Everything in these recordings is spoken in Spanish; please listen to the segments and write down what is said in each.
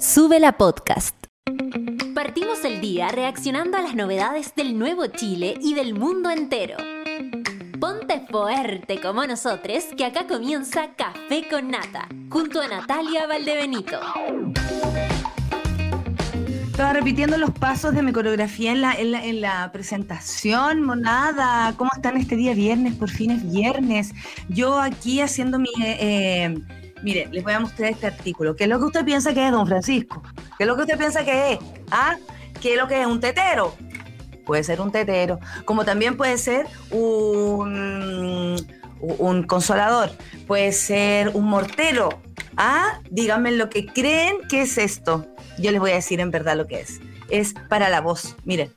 Sube la podcast. Partimos el día reaccionando a las novedades del nuevo Chile y del mundo entero. Ponte fuerte como nosotros, que acá comienza Café con Nata, junto a Natalia Valdebenito. Estaba repitiendo los pasos de mi coreografía en la, en la, presentación, monada. ¿Cómo están este día viernes? Por fin es viernes. Yo aquí haciendo mi... Eh, mire, les voy a mostrar este artículo. ¿Qué es lo que usted piensa que es, don Francisco? ¿Qué es lo que usted piensa que es? ¿Ah? ¿Qué es lo que es? ¿Un tetero? Puede ser un tetero. Como también puede ser un, consolador. Puede ser un mortero. ¿Ah? Díganme lo que creen que es esto. Yo les voy a decir en verdad lo que es. Es para la voz. Miren.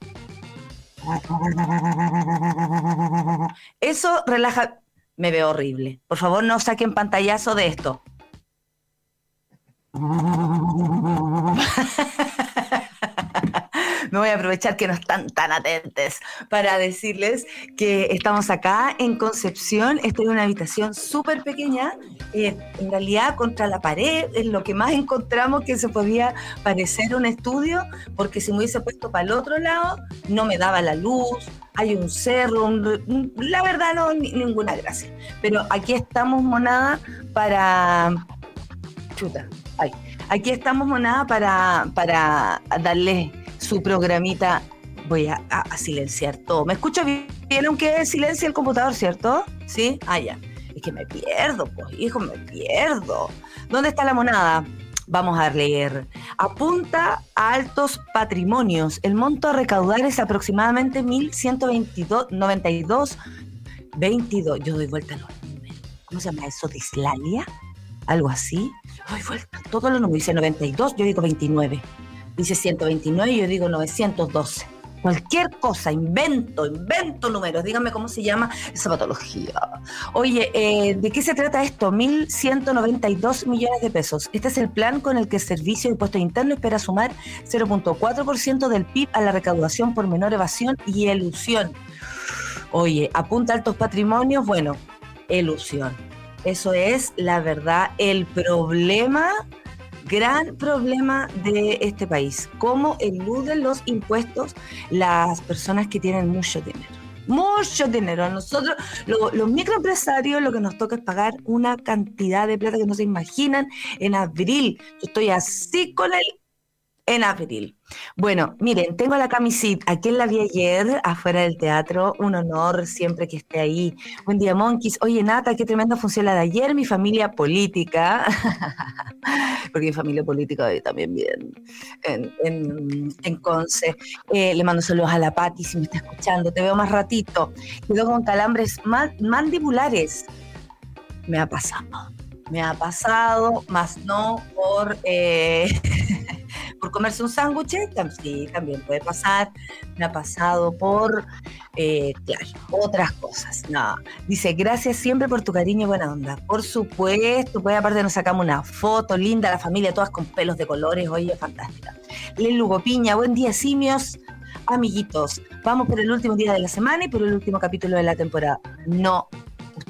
Eso relaja. Me veo horrible. Por favor, no saquen pantallazo de esto. Me voy a aprovechar que no están tan atentos para decirles que estamos acá en Concepción. Estoy en una habitación súper pequeña, eh, en realidad contra la pared, es lo que más encontramos que se podía parecer un estudio, porque si me hubiese puesto para el otro lado, no me daba la luz, hay un cerro, la verdad no, ninguna gracia. Pero aquí estamos, monada, para... Chuta, ay. Aquí estamos, monada, para, para darles su programita. Voy a, silenciar todo. ¿Me escucha bien aunque silencie el computador, cierto? ¿Sí? Ah, ya. Es que me pierdo, pues, hijo, me pierdo. ¿Dónde está la monada? Vamos a leer. Apunta a altos patrimonios. El monto a recaudar es aproximadamente 1.192. 22. Yo doy vuelta a los números. ¿Cómo se llama eso? ¿Dislalia? ¿Algo así? Doy vuelta. Todos los números. Dice 92, yo digo 29 dice 129 y yo digo 912. Cualquier cosa, invento, invento números. Díganme cómo se llama esa patología. Oye, eh, ¿de qué se trata esto? 1.192 millones de pesos. Este es el plan con el que el Servicio de Impuestos Internos espera sumar 0.4% del PIB a la recaudación por menor evasión y elusión. Oye, apunta altos patrimonios, bueno, elusión. Eso es la verdad. El problema gran problema de este país, cómo eluden los impuestos las personas que tienen mucho dinero. Mucho dinero. Nosotros, los microempresarios, lo que nos toca es pagar una cantidad de plata que no se imaginan. En abril, yo estoy así con el en abril. Bueno, miren, tengo la camisita. Aquí la vi ayer, afuera del teatro. Un honor siempre que esté ahí. Buen día, Monkeys. Oye, Nata, qué tremenda función la de ayer. Mi familia política, porque mi familia política hoy también bien en, en, Conce. Eh, le mando saludos a la Pati si me está escuchando. Te veo más ratito. Quedó con calambres mandibulares. Me ha pasado. Me ha pasado, más no por. Eh, por comerse un sándwich, sí, también puede pasar. Me ha pasado por, eh, otras cosas. No, dice, gracias siempre por tu cariño y buena onda. Por supuesto, pues aparte nos sacamos una foto linda, la familia todas con pelos de colores, oye, fantástica. Lugo Piña, buen día, simios. Amiguitos, vamos por el último día de la semana y por el último capítulo de la temporada. No,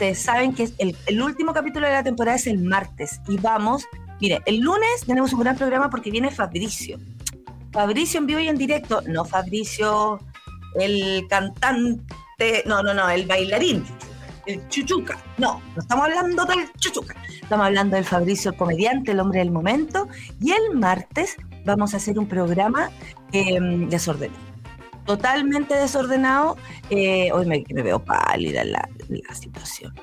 ustedes saben que el, último capítulo de la temporada es el martes y vamos Mire, el lunes tenemos un gran programa porque viene Fabricio. Fabricio en vivo y en directo, no Fabricio el cantante, no, no, no, el bailarín, el chuchuca. No, no estamos hablando del chuchuca. Estamos hablando del Fabricio, el comediante, el hombre del momento. Y el martes vamos a hacer un programa em, desordenado. Totalmente desordenado. Eh, hoy me, veo pálida la, situación.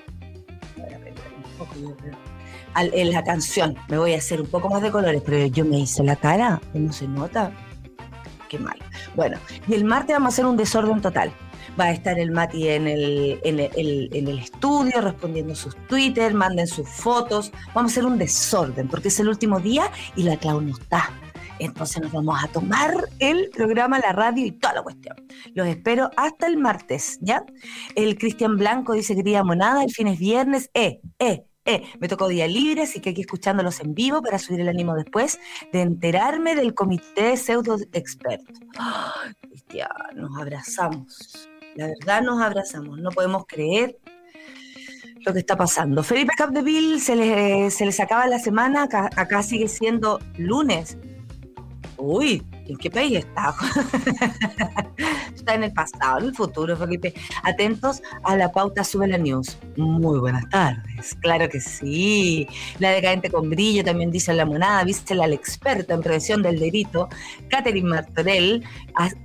la canción. Me voy a hacer un poco más de colores, pero yo me hice la cara, no se nota. Qué mal. Bueno, y el martes vamos a hacer un desorden total. Va a estar el Mati en el, en el, en el estudio respondiendo sus Twitter, manden sus fotos. Vamos a hacer un desorden porque es el último día y la Clau no está. Entonces nos vamos a tomar el programa, la radio y toda la cuestión. Los espero hasta el martes, ¿ya? El Cristian Blanco dice que día monada, el fin es viernes. Eh, eh, eh, me tocó día libre, así que aquí escuchándolos en vivo para subir el ánimo después de enterarme del comité de pseudo expertos. ya, nos abrazamos. La verdad nos abrazamos. No podemos creer lo que está pasando. Felipe Capdeville se le, se les acaba la semana, acá sigue siendo lunes. Uy, ¿en qué país está? está en el pasado, en el futuro, Felipe. Atentos a la pauta Sube la News. Muy buenas tardes. Claro que sí. La decadente con brillo también dice la monada, viste la experta en prevención del delito, Catherine Martorell,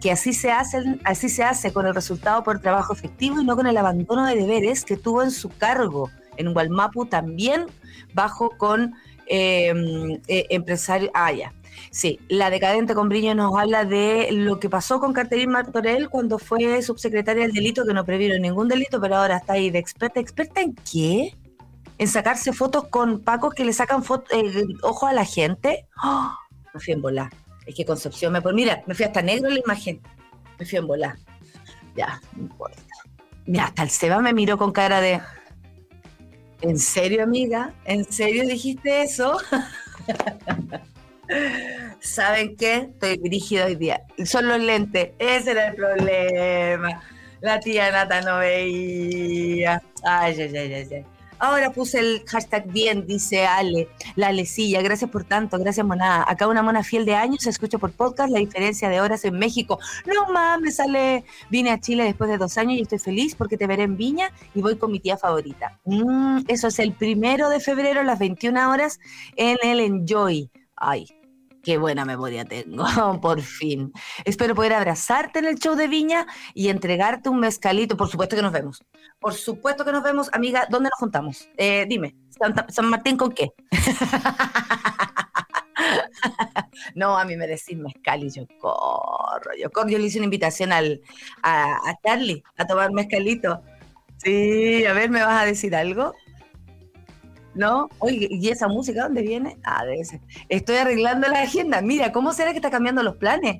que así se, hace, así se hace con el resultado por trabajo efectivo y no con el abandono de deberes que tuvo en su cargo. En Gualmapu también bajo con em, eh, empresario. Ah, ya Sí, la decadente con brillo nos habla de lo que pasó con Carterín Martorell cuando fue subsecretaria del delito, que no previeron ningún delito, pero ahora está ahí de experta. ¿Experta en qué? ¿En sacarse fotos con pacos que le sacan eh, ojo a la gente? ¡Oh! Me fui en volar. Es que Concepción me pone. Mira, me fui hasta negro la imagen. Me fui en volar. Ya, no importa. Mira, hasta el Seba me miró con cara de. ¿En serio, amiga? ¿En serio dijiste eso? ¿Saben qué? Estoy rígido hoy día. Son los lentes. Ese era el problema. La tía Nata no veía. Ay, ay, ay, ay. Ahora puse el hashtag bien, dice Ale, la Alecilla. Gracias por tanto, gracias monada. Acá una mona fiel de años, se escucha por podcast la diferencia de horas en México. No mames, sale. Vine a Chile después de dos años y estoy feliz porque te veré en Viña y voy con mi tía favorita. Mm, eso es el primero de febrero las 21 horas en el Enjoy. Ay, qué buena memoria tengo, por fin. Espero poder abrazarte en el show de Viña y entregarte un mezcalito. Por supuesto que nos vemos. Por supuesto que nos vemos, amiga. ¿Dónde nos juntamos? Eh, dime, ¿San Martín con qué? no, a mí me decís mezcal y yo corro, yo corro. Yo le hice una invitación al, a, a Charlie a tomar mezcalito. Sí, a ver, ¿me vas a decir algo? ¿No? Oye, ¿y esa música dónde viene? Ah, debe ser. Estoy arreglando la agenda. Mira, ¿cómo será que está cambiando los planes?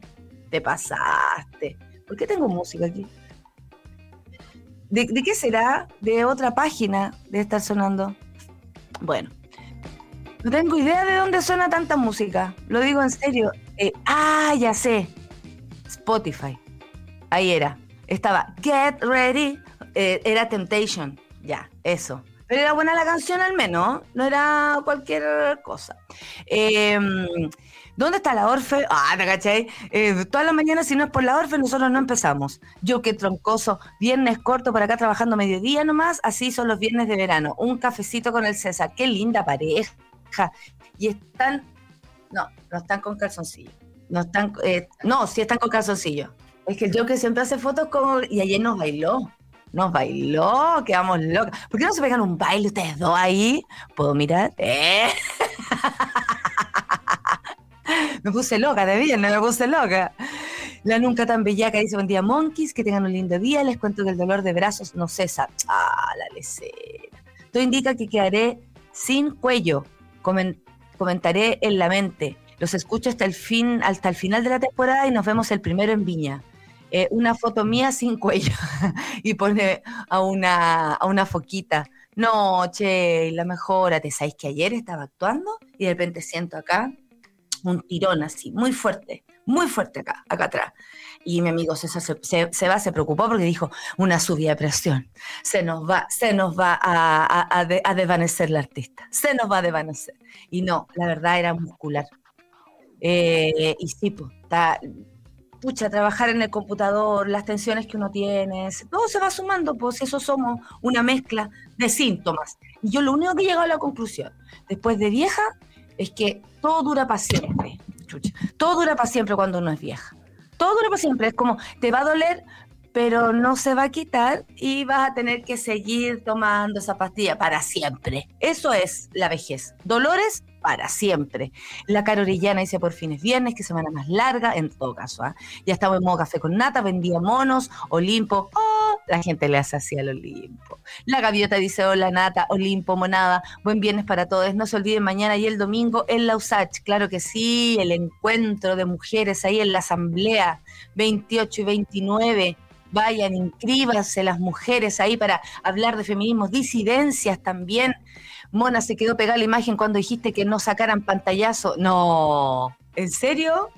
Te pasaste. ¿Por qué tengo música aquí? ¿De, qué será? ¿De otra página de estar sonando? Bueno, no tengo idea de dónde suena tanta música. Lo digo en serio. Eh, ah, ya sé. Spotify. Ahí era. Estaba Get Ready. Eh, era Temptation. Ya, eso. Pero era buena la canción al menos, no era cualquier cosa. Em, ¿Dónde está la Orfe? Ah, ¿te cachai? Eh, todas las mañanas, si no es por la Orfe, nosotros no empezamos. Yo qué troncoso, viernes corto por acá trabajando mediodía nomás, así son los viernes de verano. Un cafecito con el César, qué linda pareja. Y están, no, no están con calzoncillo. No están, eh, no, sí están con calzoncillo. Es que yo que siempre hace fotos con, y ayer nos bailó nos bailó, quedamos locos. ¿Por qué no se pegan un baile ustedes dos ahí? ¿Puedo mirar? ¿Eh? me puse loca, de bien, me puse loca. La nunca tan bellaca dice, buen día, monkeys, que tengan un lindo día. Les cuento que el dolor de brazos no cesa. Ah, la lecera. Esto indica que quedaré sin cuello. comentaré en la mente. Los escucho hasta el fin, hasta el final de la temporada y nos vemos el primero en Viña. Eh, una foto mía sin cuello y pone a una, a una foquita. No, che, la mejora. ¿Sabéis que ayer estaba actuando y de repente siento acá un tirón así, muy fuerte, muy fuerte acá, acá atrás. Y mi amigo César se, va, se preocupó porque dijo, una subida de presión, se nos va, se nos va a, a, desvanecer la artista, se nos va a desvanecer. Y no, la verdad era muscular. Eh, y sí, pues, está, pucha, trabajar en el computador, las tensiones que uno tiene, todo se va sumando, pues eso somos una mezcla de síntomas. Y yo lo único que he llegado a la conclusión, después de vieja, es que todo dura para siempre. todo dura para siempre cuando uno es vieja. Todo dura para siempre. Es como, te va a doler, pero no se va a quitar y vas a tener que seguir tomando esa pastilla para siempre. Eso es la vejez. Dolores para siempre. La Carorillana dice por fines viernes, que semana más larga, en todo caso. ¿ah? Ya estamos en modo café con nata, vendía monos, Olimpo. Oh, la gente le hace así al Olimpo. La gaviota dice, hola nata, Olimpo, monada, buen viernes para todos. No se olviden mañana y el domingo en la USACH. Claro que sí, el encuentro de mujeres ahí en la asamblea 28 y 29 vayan, inscríbanse las mujeres ahí para hablar de feminismos, disidencias también. Mona se quedó pegada la imagen cuando dijiste que no sacaran pantallazo. No, ¿en serio?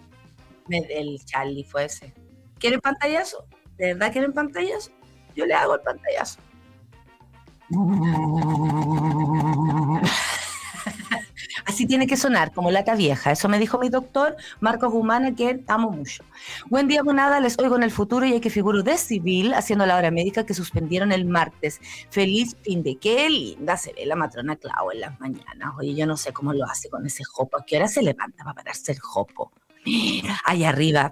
El Charlie fue ese. ¿Quieren pantallazo? ¿De verdad quieren pantallazo? Yo le hago el pantallazo. Así tiene que sonar, como lata vieja. Eso me dijo mi doctor, Marcos Gumana, que amo mucho. Buen día, monada. Les oigo en el futuro y hay que figuro de civil haciendo la hora médica que suspendieron el martes. Feliz fin de qué linda se ve la matrona Clau en las mañanas. Oye, yo no sé cómo lo hace con ese jopo. ¿A qué hora se levanta para pararse el jopo? Ahí arriba.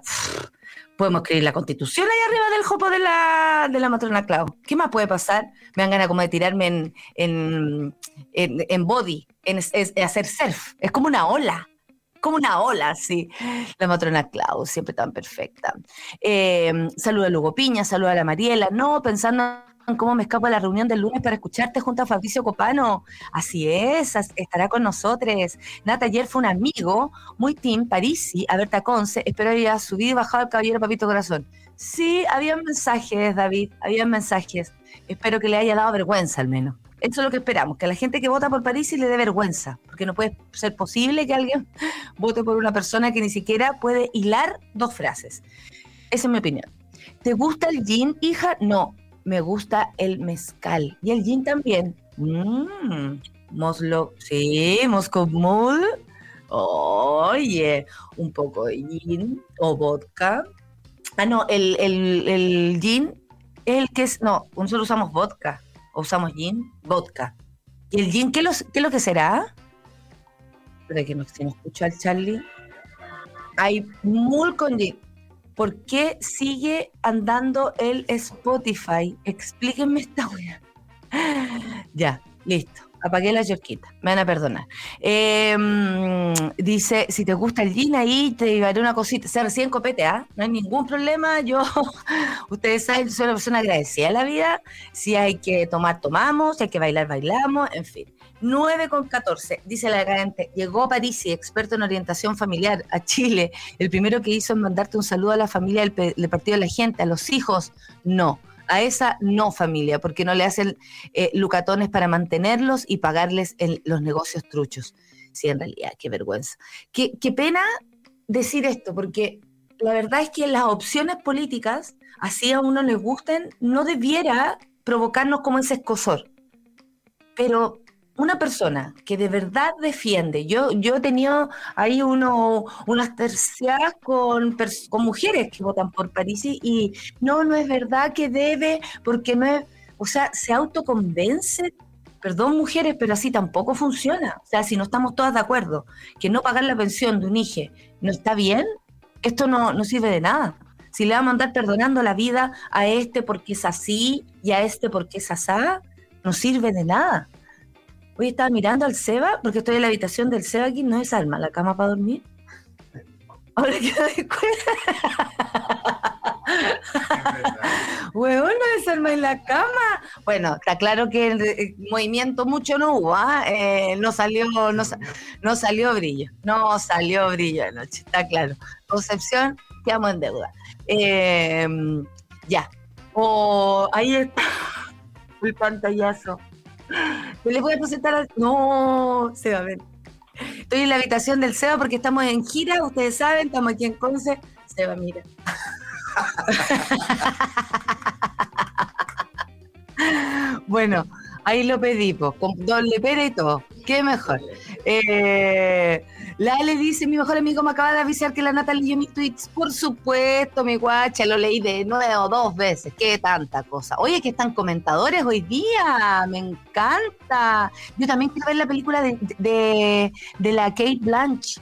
Podemos escribir la constitución ahí arriba del jopo de la, de la matrona Clau. ¿Qué más puede pasar? Me dan ganas como de tirarme en, en, en, body, en, hacer surf. Es como una ola. Como una ola, sí. La matrona Clau, siempre tan perfecta. Eh, saluda a Lugo Piña, saluda a la Mariela. No, pensando cómo me escapo a la reunión del lunes para escucharte junto a Fabricio Copano. Así es, estará con nosotros. Nata ayer fue un amigo, muy team, Parisi, a Berta Conce. Espero haya subido y bajado el caballero Papito Corazón. Sí, había mensajes, David, había mensajes. Espero que le haya dado vergüenza al menos. Eso es lo que esperamos, que a la gente que vota por Parisi le dé vergüenza, porque no puede ser posible que alguien vote por una persona que ni siquiera puede hilar dos frases. Esa es mi opinión. ¿Te gusta el jean, hija? No, me gusta el mezcal. Y el gin también. Mmm, Moslo, sí, Moscow Mule. Oye, un poco de gin o vodka. Ah, no, el, el, el gin, el que es, no, nosotros usamos vodka. ¿O usamos gin? Vodka. ¿Y el gin qué, los, qué es lo que será? Espera que no, si no escucho al Charlie. Hay mul con gin. ¿Por qué sigue andando el Spotify? Explíquenme esta wea. ya, listo. Apagué la yorquita, me van a perdonar. Em, dice, si te gusta el gin ahí, te llevaré una cosita. Se recién copete, ¿ah? No hay ningún problema. Yo, ustedes saben, soy una persona agradecida a la vida. Si hay que tomar, tomamos. Si hay que bailar, bailamos. En fin. 9 con 14, dice la gente, llegó Parisi, experto en orientación familiar, a Chile. El primero que hizo es mandarte un saludo a la familia del, Partido de la Gente, a los hijos, no. A esa no familia, porque no le hacen eh, lucatones para mantenerlos y pagarles los negocios truchos. Sí, en realidad, qué vergüenza. Qué, qué pena decir esto, porque la verdad es que las opciones políticas, así a uno les gusten, no debiera provocarnos como ese escosor. Pero una persona que de verdad defiende, yo, yo he tenido ahí uno, unas tercias con, con mujeres que votan por París y no, no es verdad que debe, porque no es, o sea, se autoconvence, perdón mujeres, pero así tampoco funciona. O sea, si no estamos todas de acuerdo que no pagar la pensión de un hijo no está bien, esto no, no sirve de nada. Si le vamos a andar perdonando la vida a este porque es así y a este porque es asá, no sirve de nada. Hoy estaba mirando al Seba, porque estoy en la habitación del Seba aquí, no es alma, la cama para dormir. Ahora que me Huevón, no es alma en la cama. Bueno, está claro que el movimiento mucho no hubo, ¿ah? eh, no salió, no, salió brillo, no salió brillo anoche, está claro. Concepción, quedamos en deuda. Eh, ya. O ahí está el pantallazo le voy a presentar al... No, Seba, ven. Estoy en la habitación del Seba porque estamos en gira, ustedes saben, estamos aquí en Conce. Seba, mira. bueno, ahí lo pedí, con doble pera y todo. Qué mejor. Eh, la Ale dice, mi mejor amigo me acaba de avisar que la Natalie leyó mis tweets. Por supuesto, mi guacha, lo leí de nuevo dos veces. Qué tanta cosa. Oye, que están comentadores hoy día. Me encanta. Yo también quiero ver la película de, la Kate Blanche.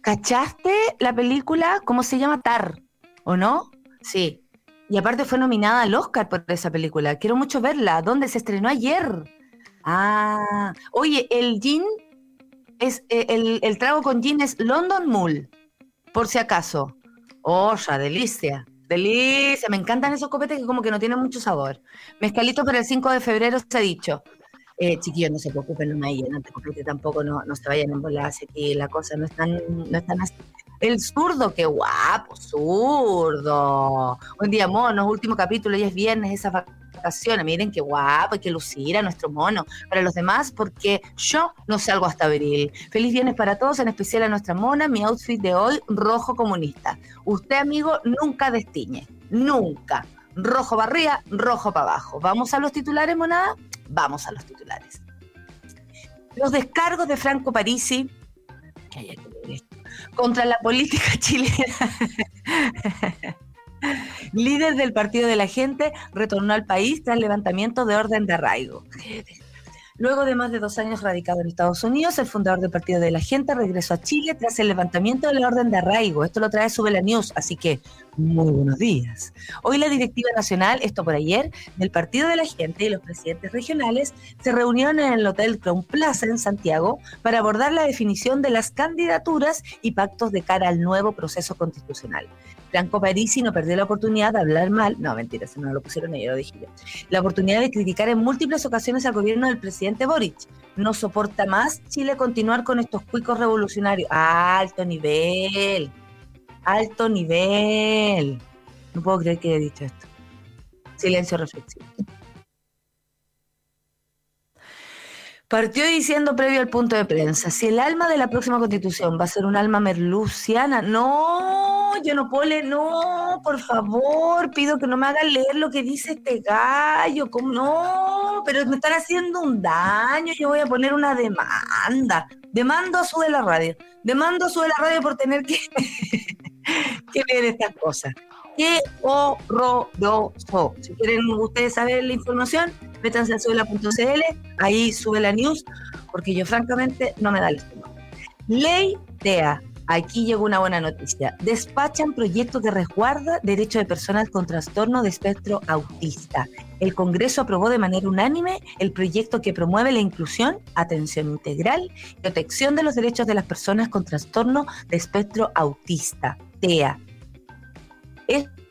¿Cachaste la película? ¿Cómo se llama? Tar, ¿o no? Sí. Y aparte fue nominada al Oscar por esa película. Quiero mucho verla. ¿Dónde se estrenó ayer? Ah, oye, el Jean es eh, el, trago con gin London Mull, por si acaso. Oh, ya, delicia. Delicia, me encantan esos copetes que como que no tienen mucho sabor. Mezcalito para el 5 de febrero se ha dicho. Eh, chiquillos, no se preocupen, no me llenan de copete tampoco, no, no se vayan a embolarse, que la cosa no es tan, no es tan así. El zurdo, qué guapo, zurdo. Un día mono, último capítulo, y es viernes, esa Miren qué guapo, hay que lucir a nuestro mono. Para los demás, porque yo no salgo hasta abril. Feliz viernes para todos, en especial a nuestra mona. Mi outfit de hoy, rojo comunista. Usted, amigo, nunca destiñe. Nunca. Rojo barría, rojo para abajo. ¿Vamos a los titulares, monada? Vamos a los titulares. Los descargos de Franco Parisi contra la política chilena. Líder del Partido de la Gente retornó al país tras levantamiento de orden de arraigo. Luego de más de dos años radicado en Estados Unidos, el fundador del Partido de la Gente regresó a Chile tras el levantamiento de la orden de arraigo. Esto lo trae Sube News, así que muy buenos días. Hoy la directiva nacional, esto por ayer, del Partido de la Gente y los presidentes regionales se reunieron en el Hotel Crown Plaza en Santiago para abordar la definición de las candidaturas y pactos de cara al nuevo proceso constitucional. Franco Parisi no perdió la oportunidad de hablar mal, no, mentira, si no lo pusieron ellos, lo dije yo, la oportunidad de criticar en múltiples ocasiones al gobierno del presidente Boric. No soporta más Chile continuar con estos cuicos revolucionarios. alto nivel, alto nivel. No puedo creer que haya dicho esto. Silencio reflexivo. Partió diciendo previo al punto de prensa, si el alma de la próxima constitución va a ser un alma merluciana, no, yo no puedo leer, no, por favor, pido que no me hagan leer lo que dice este gallo, ¿cómo? no, pero me están haciendo un daño, yo voy a poner una demanda, demando a su de la radio, demando a su de la radio por tener que, que leer estas cosas. ¡Qué horroroso! Si quieren ustedes saber la información, métanse a suela.cl, ahí sube la news, porque yo francamente no me da el estómago. Ley TEA. Aquí llegó una buena noticia. Despachan proyectos de resguarda derechos de personas con trastorno de espectro autista. El Congreso aprobó de manera unánime el proyecto que promueve la inclusión, atención integral y protección de los derechos de las personas con trastorno de espectro autista, TEA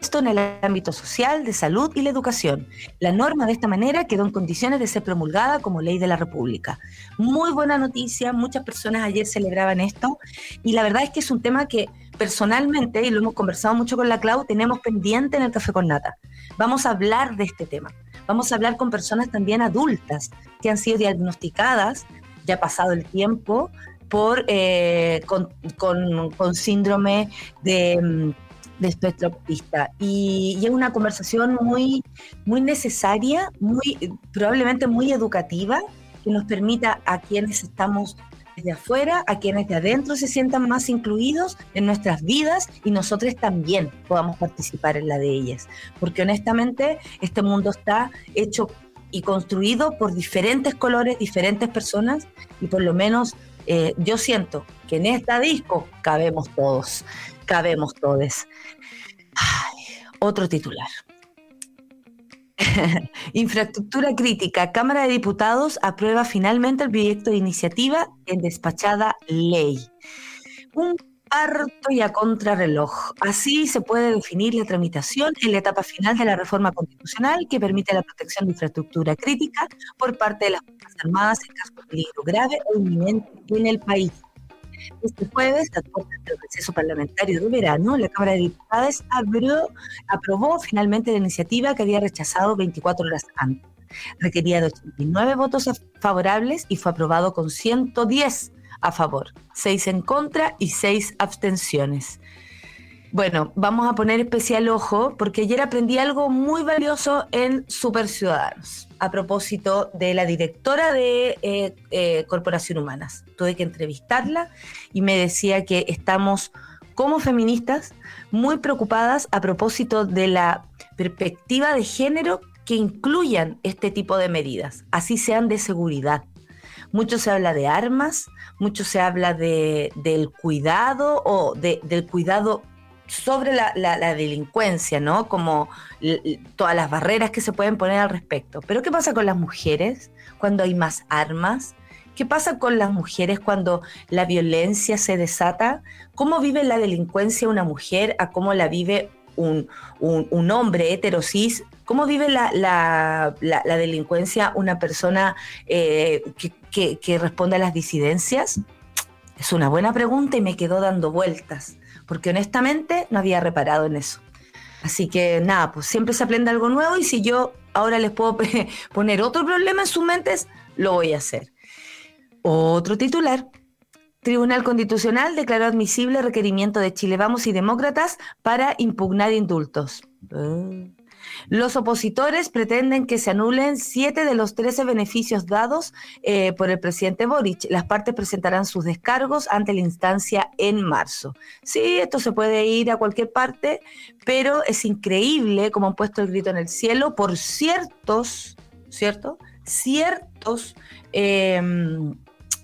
esto en el ámbito social, de salud y la educación. La norma de esta manera quedó en condiciones de ser promulgada como ley de la República. Muy buena noticia, muchas personas ayer celebraban esto y la verdad es que es un tema que personalmente, y lo hemos conversado mucho con la Clau, tenemos pendiente en el Café con Nata. Vamos a hablar de este tema. Vamos a hablar con personas también adultas que han sido diagnosticadas, ya pasado el tiempo, por, eh, con, con síndrome de mm, de espectro autista. Y, es una conversación muy, muy necesaria, muy, probablemente muy educativa, que nos permita a quienes estamos desde afuera, a quienes de adentro se sientan más incluidos en nuestras vidas y nosotros también podamos participar en la de ellas. Porque honestamente este mundo está hecho y construido por diferentes colores, diferentes personas y por lo menos eh, yo siento que en esta disco cabemos todos cabemos todos. otro titular. Infraestructura crítica. Cámara de Diputados aprueba finalmente el proyecto de iniciativa en despachada ley. Un parto y a contrarreloj. Así se puede definir la tramitación en la etapa final de la reforma constitucional que permite la protección de infraestructura crítica por parte de las Fuerzas Armadas en caso de peligro grave o inminente en el país. Este jueves, a puertas del receso parlamentario de verano, la Cámara de Diputados aprobó finalmente la iniciativa que había rechazado 24 horas antes. Requería de 89 votos favorables y fue aprobado con 110 a favor, 6 en contra y 6 abstenciones. Bueno, vamos a poner especial ojo porque ayer aprendí algo muy valioso en Super Ciudadanos a propósito de la directora de eh, eh, Corporación Humanas. Tuve que entrevistarla y me decía que estamos como feministas muy preocupadas a propósito de la perspectiva de género que incluyan este tipo de medidas, así sean de seguridad. Mucho se habla de armas, mucho se habla de, del cuidado o del cuidado sobre la, delincuencia, ¿no? Como todas las barreras que se pueden poner al respecto. Pero ¿qué pasa con las mujeres cuando hay más armas? ¿Qué pasa con las mujeres cuando la violencia se desata? ¿Cómo vive la delincuencia una mujer a cómo la vive un, hombre heterosis? ¿Cómo vive la, delincuencia una persona eh, que, que responde a las disidencias? Es una buena pregunta y me quedó dando vueltas porque honestamente no había reparado en eso. Así que nada, pues siempre se aprende algo nuevo y si yo ahora les puedo poner otro problema en sus mentes, lo voy a hacer. Otro titular. Tribunal Constitucional declaró admisible requerimiento de Chile Vamos y Demócratas para impugnar indultos. Ah. Los opositores pretenden que se anulen siete de los 13 beneficios dados eh, por el presidente Boric. Las partes presentarán sus descargos ante la instancia en marzo. Sí, esto se puede ir a cualquier parte, pero es increíble como han puesto el grito en el cielo por ciertos, ¿cierto? Ciertos em,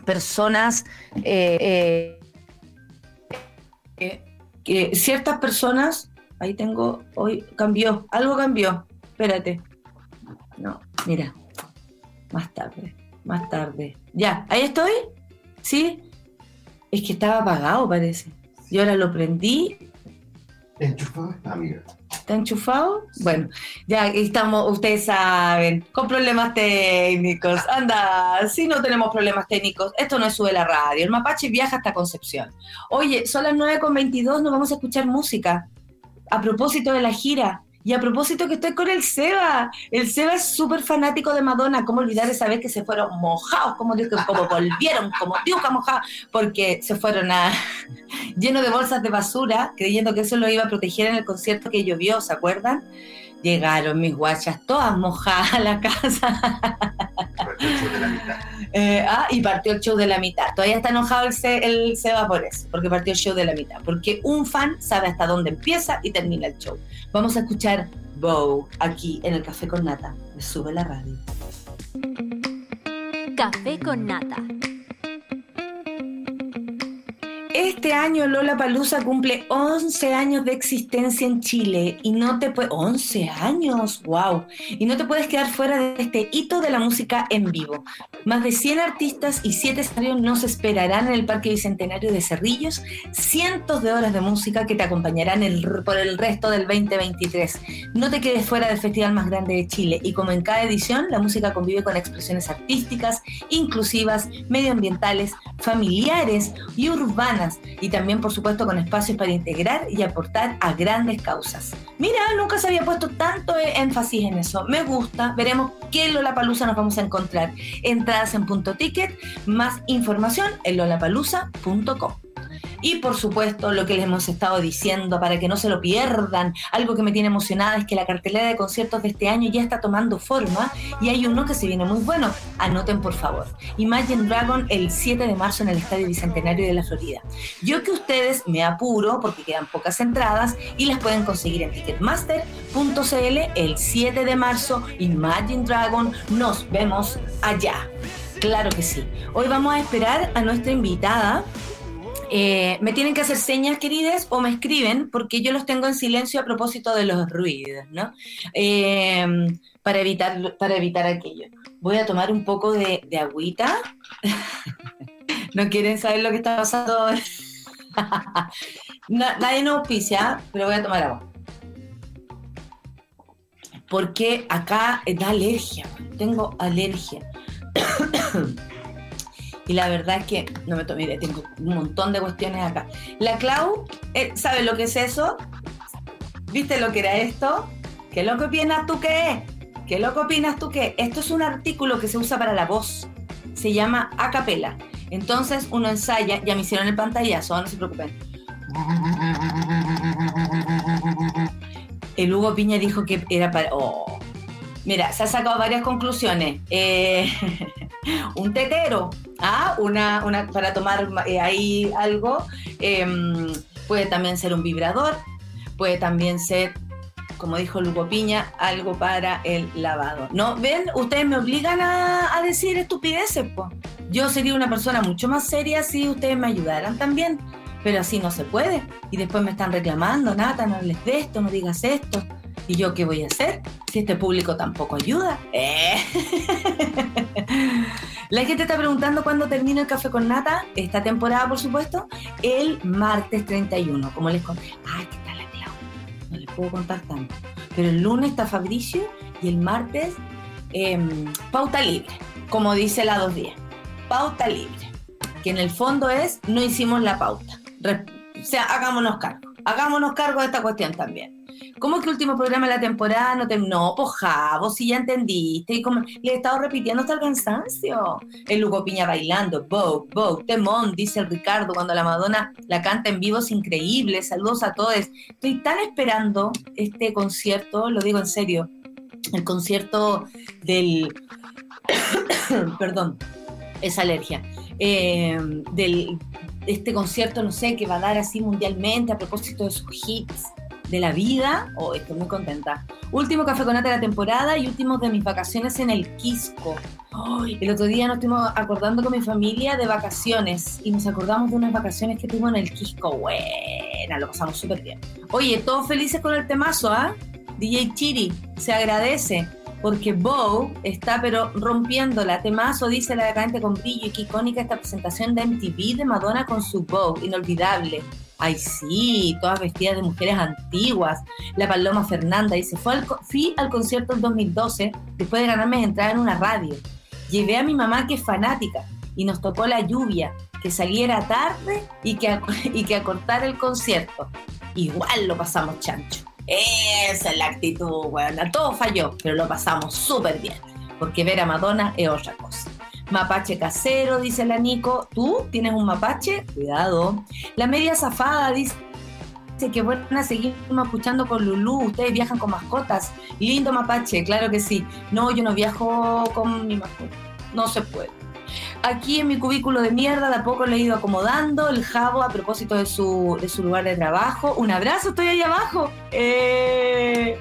personas, eh, eh, ciertas personas Ahí tengo, hoy cambió, algo cambió. Espérate. No, mira. Más tarde, más tarde. Ya, ahí estoy. ¿Sí? Es que estaba apagado, parece. Y ahora lo prendí. Enchufado está, amiga. ¿Está enchufado? Bueno, ya estamos, ustedes saben, con problemas técnicos. Anda, si no tenemos problemas técnicos, esto no es sube la radio. El mapache viaja hasta Concepción. Oye, son las 9.22, nos vamos a escuchar música a propósito de la gira. Y a propósito que estoy con el Seba. El Seba es súper fanático de Madonna. ¿Cómo olvidar esa vez que se fueron mojados? Como, como volvieron, como diuca mojados, porque se fueron a lleno de bolsas de basura, creyendo que eso lo iba a proteger en el concierto que llovió, ¿se acuerdan? Llegaron mis guachas todas mojadas a la casa. Partió el show de la mitad. Eh, ah, y partió el show de la mitad. Todavía está enojado el, el Seba por eso, porque partió el show de la mitad. Porque un fan sabe hasta dónde empieza y termina el show. Vamos a escuchar Bow aquí en el Café con Nata. Me sube la radio. Café con Nata. Este año Lola Palusa cumple 11 años de existencia en Chile y no te puedes 11 años, wow, y no te puedes quedar fuera de este hito de la música en vivo. Más de 100 artistas y 7 estadios nos esperarán en el Parque Bicentenario de Cerrillos, cientos de horas de música que te acompañarán por el resto del 2023. No te quedes fuera del festival más grande de Chile y como en cada edición, la música convive con expresiones artísticas, inclusivas, medioambientales, familiares y urbanas y también, por supuesto, con espacios para integrar y aportar a grandes causas. Mira, nunca se había puesto tanto énfasis en eso. Me gusta. Veremos qué Lollapalooza nos vamos a encontrar. Entradas en punto ticket, más información en lollapalooza.com. Y por supuesto, lo que les hemos estado diciendo para que no se lo pierdan, algo que me tiene emocionada es que la cartelera de conciertos de este año ya está tomando forma y hay uno que se viene muy bueno. Anoten por favor. Imagine Dragon el 7 de marzo en el Estadio Bicentenario de la Florida. Yo que ustedes me apuro porque quedan pocas entradas y las pueden conseguir en ticketmaster.cl el 7 de marzo. Imagine Dragon, nos vemos allá. Claro que sí. Hoy vamos a esperar a nuestra invitada eh, me tienen que hacer señas, queridas, o me escriben, porque yo los tengo en silencio a propósito de los ruidos, ¿no? Eh, para, evitar, para evitar aquello. Voy a tomar un poco de, agüita. no quieren saber lo que está pasando. nadie nos auspicia, pero voy a tomar agua. Porque acá da alergia, tengo alergia. Y la verdad es que no me tomé, tengo un montón de cuestiones acá. La Clau, eh, ¿sabes lo que es eso? ¿Viste lo que era esto? ¿Qué lo que opinas tú que es? ¿Qué lo que opinas tú que Esto es un artículo que se usa para la voz. Se llama acapela. Entonces uno ensaya, ya me hicieron el pantallazo, no se preocupen. El Hugo Piña dijo que era para... Oh. Mira, se ha sacado varias conclusiones. Eh, un tetero, ¿ah? una, una, para tomar eh, ahí algo. Em, puede también ser un vibrador, puede también ser, como dijo Lugo Piña, algo para el lavado. ¿No? ¿Ven? Ustedes me obligan a, decir estupideces, pues. Yo sería una persona mucho más seria si ustedes me ayudaran también. Pero así no se puede. Y después me están reclamando, Nata, no hables de esto, no digas esto. ¿Y yo qué voy a hacer? Si este público tampoco ayuda. Eh. La gente está preguntando cuándo termina el café con nata, esta temporada, por supuesto, el martes 31, como les conté. Ay, ¿qué tal la Clau? No les puedo contar tanto. Pero el lunes está Fabricio y el martes em, pauta libre, como dice la dos días. Pauta libre, que en el fondo es no hicimos la pauta. o sea, hagámonos cargo. Hagámonos cargo de esta cuestión también. ¿Cómo que último programa de la temporada? No, te, no pues vos si ya entendiste. Y como, le he estado repitiendo hasta el cansancio. El Hugo Piña bailando, Bo, Bo, Temón, dice el Ricardo, cuando la Madonna la canta en vivo es increíble. Saludos a todos. Estoy tan esperando este concierto, lo digo en serio, el concierto del... perdón, esa alergia. Eh, del, este concierto, no sé, que va a dar así mundialmente a propósito de sus hits de la vida. Oh, estoy muy contenta. Último café con nata de la temporada y último de mis vacaciones en el Quisco. el otro día nos estuvimos acordando con mi familia de vacaciones y nos acordamos de unas vacaciones que tuvimos en el Quisco. Buena, lo pasamos súper bien. Oye, todos felices con el temazo, ¿ah? DJ Chiri, se agradece porque Bow está pero rompiendo la temazo, dice la decadente con brillo y qué icónica esta presentación de MTV de Madonna con su Bow, inolvidable. Ay, sí, todas vestidas de mujeres antiguas. La Paloma Fernanda dice, Fue al, fui al concierto del 2012 después de ganarme entrar en una radio. Llevé a mi mamá que es fanática y nos tocó la lluvia, que saliera tarde y que, y que acortara el concierto. Igual lo pasamos chancho. Esa es la actitud, buena. Todo falló, pero lo pasamos súper bien. Porque ver a Madonna es otra cosa. Mapache casero, dice la Nico. ¿Tú tienes un mapache? Cuidado. La media zafada dice que bueno, a seguir escuchando con Lulú. Ustedes viajan con mascotas. Lindo mapache, claro que sí. No, yo no viajo con mi mascota. No se puede. Aquí en mi cubículo de mierda, de a poco le he ido acomodando el jabo a propósito de su, de su lugar de trabajo. Un abrazo, estoy ahí abajo. Eh,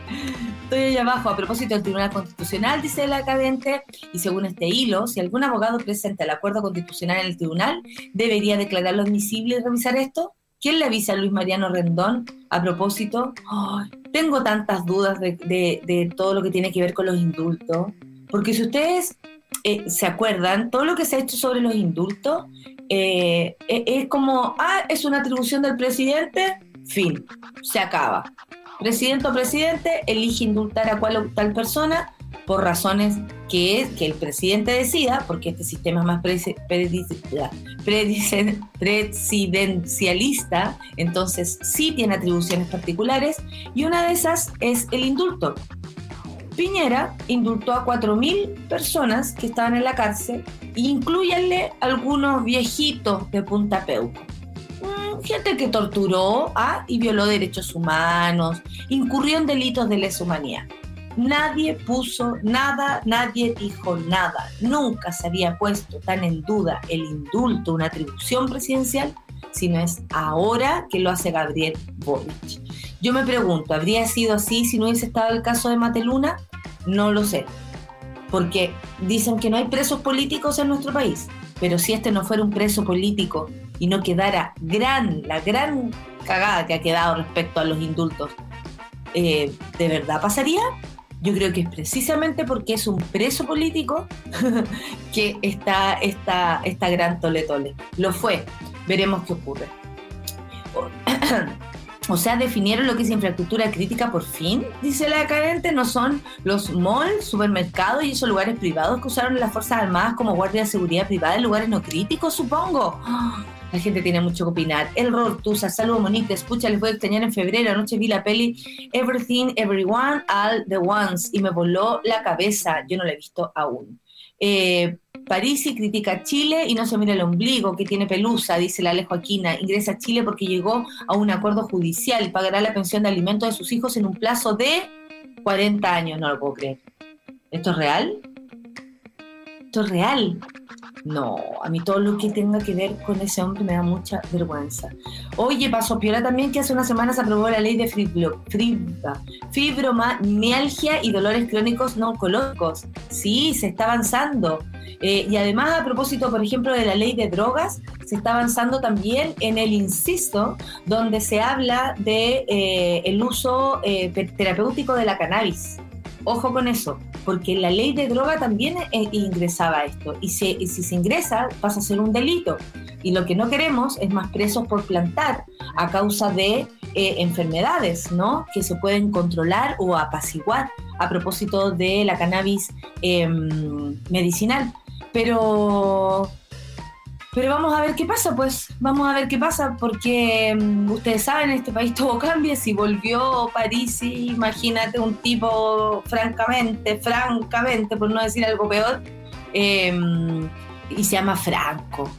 estoy ahí abajo a propósito del Tribunal Constitucional, dice la cadente, y según este hilo, si algún abogado presenta el acuerdo constitucional en el tribunal, debería declararlo admisible y revisar esto. ¿Quién le avisa a Luis Mariano Rendón a propósito? tengo tantas dudas de, de todo lo que tiene que ver con los indultos, porque si ustedes eh, ¿se acuerdan? Todo lo que se ha hecho sobre los indultos eh, e, es como, ah, es una atribución del presidente, fin, se acaba. Presidente o presidente elige indultar a cual o tal persona por razones que es que el presidente decida, porque este sistema es más presidencialista, entonces sí tiene atribuciones particulares, y una de esas es el indulto. Piñera indultó a 4.000 personas que estaban en la cárcel, incluyenle algunos viejitos de Punta Peuco. Mm, gente que torturó ¿ah? y violó derechos humanos, incurrió en delitos de lesa humanidad. Nadie puso nada, nadie dijo nada. Nunca se había puesto tan en duda el indulto, una atribución presidencial, sino es ahora que lo hace Gabriel Boric. Yo me pregunto, ¿habría sido así si no hubiese estado el caso de Mateluna? No lo sé, porque dicen que no hay presos políticos en nuestro país, pero si este no fuera un preso político y no quedara gran, la gran cagada que ha quedado respecto a los indultos, eh, ¿de verdad pasaría? Yo creo que es precisamente porque es un preso político que está esta, esta gran tole tole. Lo fue. Veremos qué ocurre. O sea, definieron lo que es infraestructura crítica por fin, dice la cadente, no son los malls, supermercados y esos lugares privados que usaron las Fuerzas Armadas como guardia de seguridad privada en lugares no críticos, supongo. La gente tiene mucho que opinar. El Rortusa, saludo Monique, escucha, les voy a extrañar en febrero. Anoche vi la peli Everything, Everyone, All the Ones y me voló la cabeza. Yo no la he visto aún. Eh, Parisi critica a Chile y no se mira el ombligo que tiene pelusa, dice la Alejo Aquina. Ingresa a Chile porque llegó a un acuerdo judicial y pagará la pensión de alimentos de sus hijos en un plazo de 40 años. No lo puedo creer. ¿Esto es real? ¿Esto es real? No, a mí todo lo que tenga que ver con ese hombre me da mucha vergüenza. Oye, pasó piola también que hace unas semanas se aprobó la ley de fibromialgia y dolores crónicos no oncológicos. Sí, se está avanzando. Eh, y además, a propósito, por ejemplo, de la ley de drogas, se está avanzando también en el inciso, donde se habla de eh, uso eh, terapéutico de la cannabis. Ojo con eso, porque la ley de droga también ingresaba esto. Y si, se ingresa, pasa a ser un delito. Y lo que no queremos es más presos por plantar a causa de enfermedades, ¿no? Que se pueden controlar o apaciguar a propósito de la cannabis em, medicinal. Pero Pero vamos a ver qué pasa, pues vamos a ver qué pasa, porque mm, ustedes saben, en este país todo cambia. Si volvió París, imagínate un tipo, francamente, francamente, por no decir algo peor, em, y se llama Franco.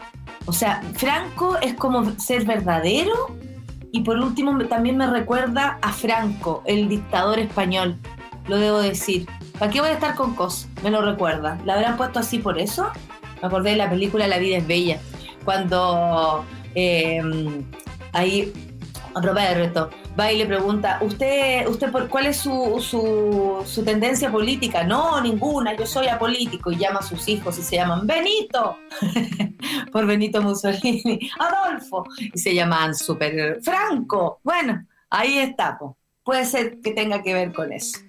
O sea, Franco es como ser verdadero y por último también me recuerda a Franco, el dictador español, lo debo decir. ¿Para qué voy a estar con cosas? Me lo recuerda. ¿La habrán puesto así por eso? Me acordé de la película La vida es bella, cuando eh, ahí Roberto va y le pregunta, ¿usted, usted por, cuál es su, su, tendencia política? No, ninguna, yo soy apolítico. Y llama a sus hijos y se llaman Benito, por Benito Mussolini, Adolfo, y se llaman Super Franco. Bueno, ahí está, puede ser que tenga que ver con eso.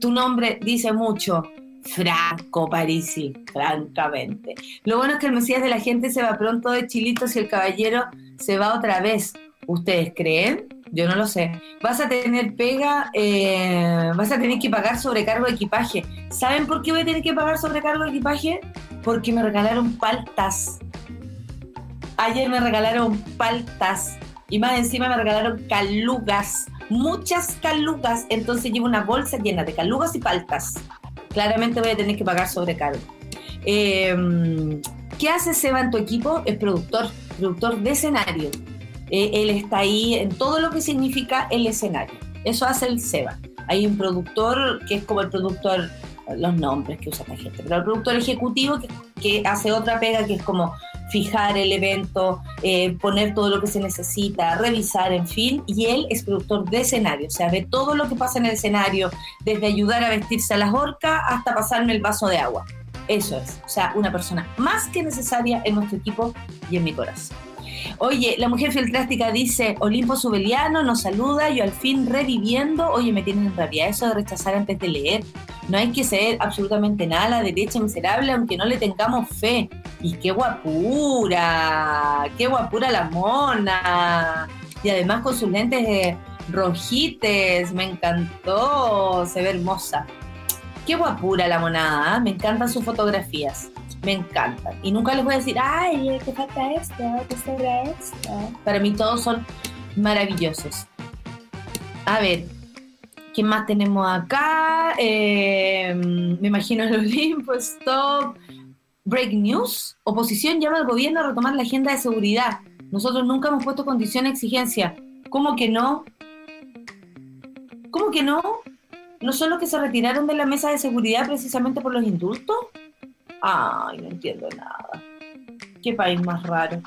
Tu nombre dice mucho, Franco Parisi, francamente. Lo bueno es que el Mesías de la gente se va pronto de Chilitos y el caballero se va otra vez. ¿Ustedes creen? Yo no lo sé. Vas a tener pega, eh, vas a tener que pagar sobrecargo de equipaje. ¿Saben por qué voy a tener que pagar sobrecargo de equipaje? Porque me regalaron paltas. Ayer me regalaron paltas. Y más encima me regalaron calugas. Muchas calugas. Entonces llevo una bolsa llena de calugas y paltas claramente voy a tener que pagar sobrecargo. Eh, ¿Qué hace Seba en tu equipo? Es productor, productor de escenario. Eh, él está ahí en todo lo que significa el escenario. Eso hace el Seba. Hay un productor que es como el productor, los nombres que usa la gente, pero el productor ejecutivo que hace otra pega que es como fijar el evento, eh, poner todo lo que se necesita, revisar, en fin, y él es productor de escenario, o sea, ve todo lo que pasa en el escenario, desde ayudar a vestirse a las orcas hasta pasarme el vaso de agua. Eso es, o sea, una persona más que necesaria en nuestro equipo y en mi corazón. Oye, la mujer filtrástica dice, Olimpo Subeliano nos saluda, yo al fin reviviendo, oye, me tienen rabia eso de rechazar antes de leer. No hay que ser absolutamente nada la derecha miserable, aunque no le tengamos fe. Y qué guapura, qué guapura la mona. Y además con sus lentes rojites, me encantó, se ve hermosa. Qué guapura la monada, ¿ah? me encantan sus fotografías me encantan. Y nunca les voy a decir, ay, te falta esto, te sobra esto. Para mí todos son maravillosos. A ver, ¿qué más tenemos acá? Eh, me imagino el Olimpo, stop. Break news. Oposición llama al gobierno a retomar la agenda de seguridad. Nosotros nunca hemos puesto condición de exigencia. ¿Cómo que no? ¿Cómo que no? ¿No son los que se retiraron de la mesa de seguridad precisamente por los indultos? Ay, no entiendo nada. Qué país más raro.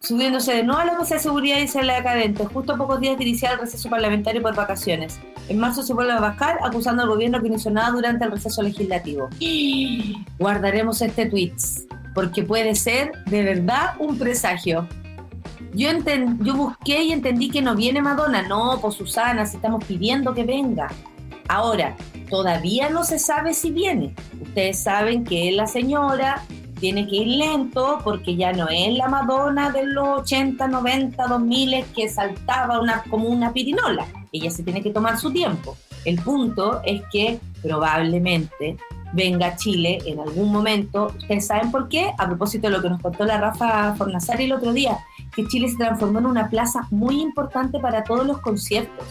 Subiéndose de nuevo a la mesa de seguridad y la decadente, justo a pocos días de iniciar el receso parlamentario por vacaciones. En marzo se vuelve a bajar acusando al gobierno que no hizo nada durante el receso legislativo. Guardaremos este tweet, porque puede ser de verdad un presagio. Yo, yo busqué y entendí que no viene Madonna. No, pues Susana, si estamos pidiendo que venga. Ahora, todavía no se sabe si viene. Ustedes saben que la señora tiene que ir lento porque ya no es la Madonna de los 80, 90, 2000 que saltaba una, como una pirinola. Ella se tiene que tomar su tiempo. El punto es que probablemente venga a Chile en algún momento. ¿Ustedes saben por qué? A propósito de lo que nos contó la Rafa Fornazari el otro día, que Chile se transformó en una plaza muy importante para todos los conciertos.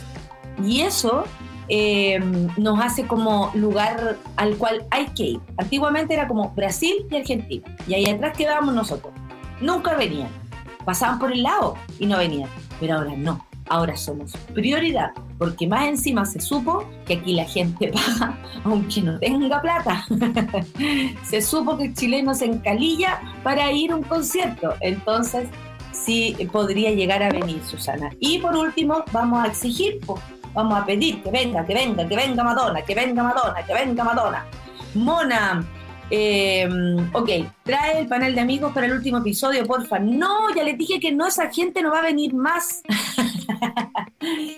Y eso eh, nos hace como lugar al cual hay que ir. Antiguamente era como Brasil y Argentina, y ahí atrás quedábamos nosotros. Nunca venían, pasaban por el lado y no venían, pero ahora no. Ahora somos prioridad, porque más encima se supo que aquí la gente paga aunque no tenga plata. se supo que el chileno se encalilla para ir a un concierto. Entonces, sí podría llegar a venir Susana. Y por último, vamos a exigir Vamos a pedir que venga, que venga, que venga Madonna, que venga Madonna, que venga Madonna. Mona, eh, ok, trae el panel de amigos para el último episodio, porfa. No, ya les dije que no, esa gente no va a venir más.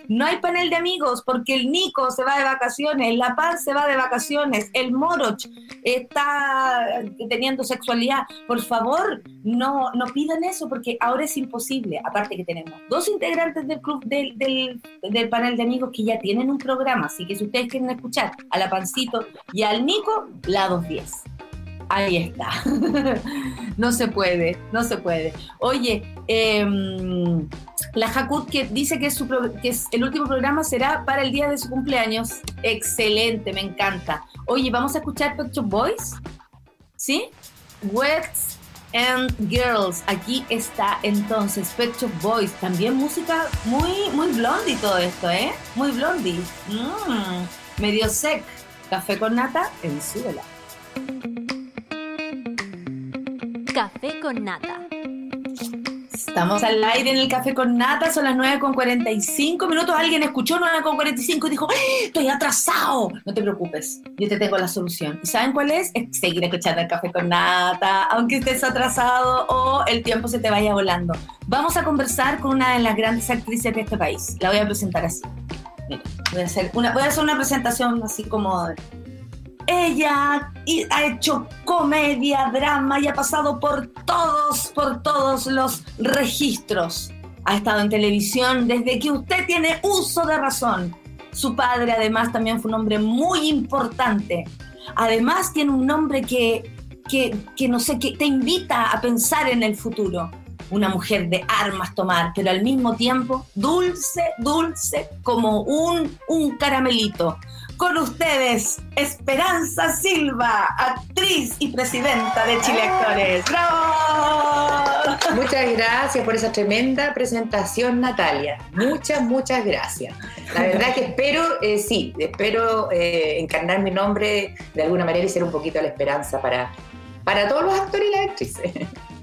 No hay panel de amigos porque el Nico se va de vacaciones, La Paz se va de vacaciones, el Moroch está teniendo sexualidad. Por favor, no, no pidan eso porque ahora es imposible. Aparte que tenemos dos integrantes del club del, del, panel de amigos que ya tienen un programa, así que si ustedes quieren escuchar a La Pancito y al Nico, la 210 Ahí está. no se puede, no se puede. Oye, em, la Hakut que dice que, su que el último programa será para el día de su cumpleaños. Excelente, me encanta. Oye, vamos a escuchar Pet Boys. ¿Sí? Wets and Girls. Aquí está entonces Pet Boys. También música muy, muy blondie todo esto, ¿eh? Muy blondie. Mm, medio sec. Café con nata en Súbela. Café con nata. Estamos al aire en el café con nata, son las 9 con 45 minutos. Alguien escuchó 9 con 45 y dijo, ¡Ah! estoy atrasado. No te preocupes, yo te tengo la solución. ¿Y saben cuál es? Es seguir escuchando el café con nata, aunque estés atrasado o el tiempo se te vaya volando. Vamos a conversar con una de las grandes actrices de este país. La voy a presentar así. Voy a hacer una, voy a hacer una presentación así como ella ha hecho comedia, drama y ha pasado por todos, por todos los registros. Ha estado en televisión desde que usted tiene uso de razón. Su padre además también fue un hombre muy importante. Además tiene un nombre que, que, que no sé, que te invita a pensar en el futuro. Una mujer de armas tomar, pero al mismo tiempo dulce, dulce como un, un caramelito con ustedes, Esperanza Silva, actriz y presidenta de Chile Actores. ¡Bravo! Muchas gracias por esa tremenda presentación, Natalia. Muchas, muchas gracias. La verdad que espero, eh, sí, espero eh, encarnar mi nombre de alguna manera y ser un poquito la esperanza para, para todos los actores y las actrices.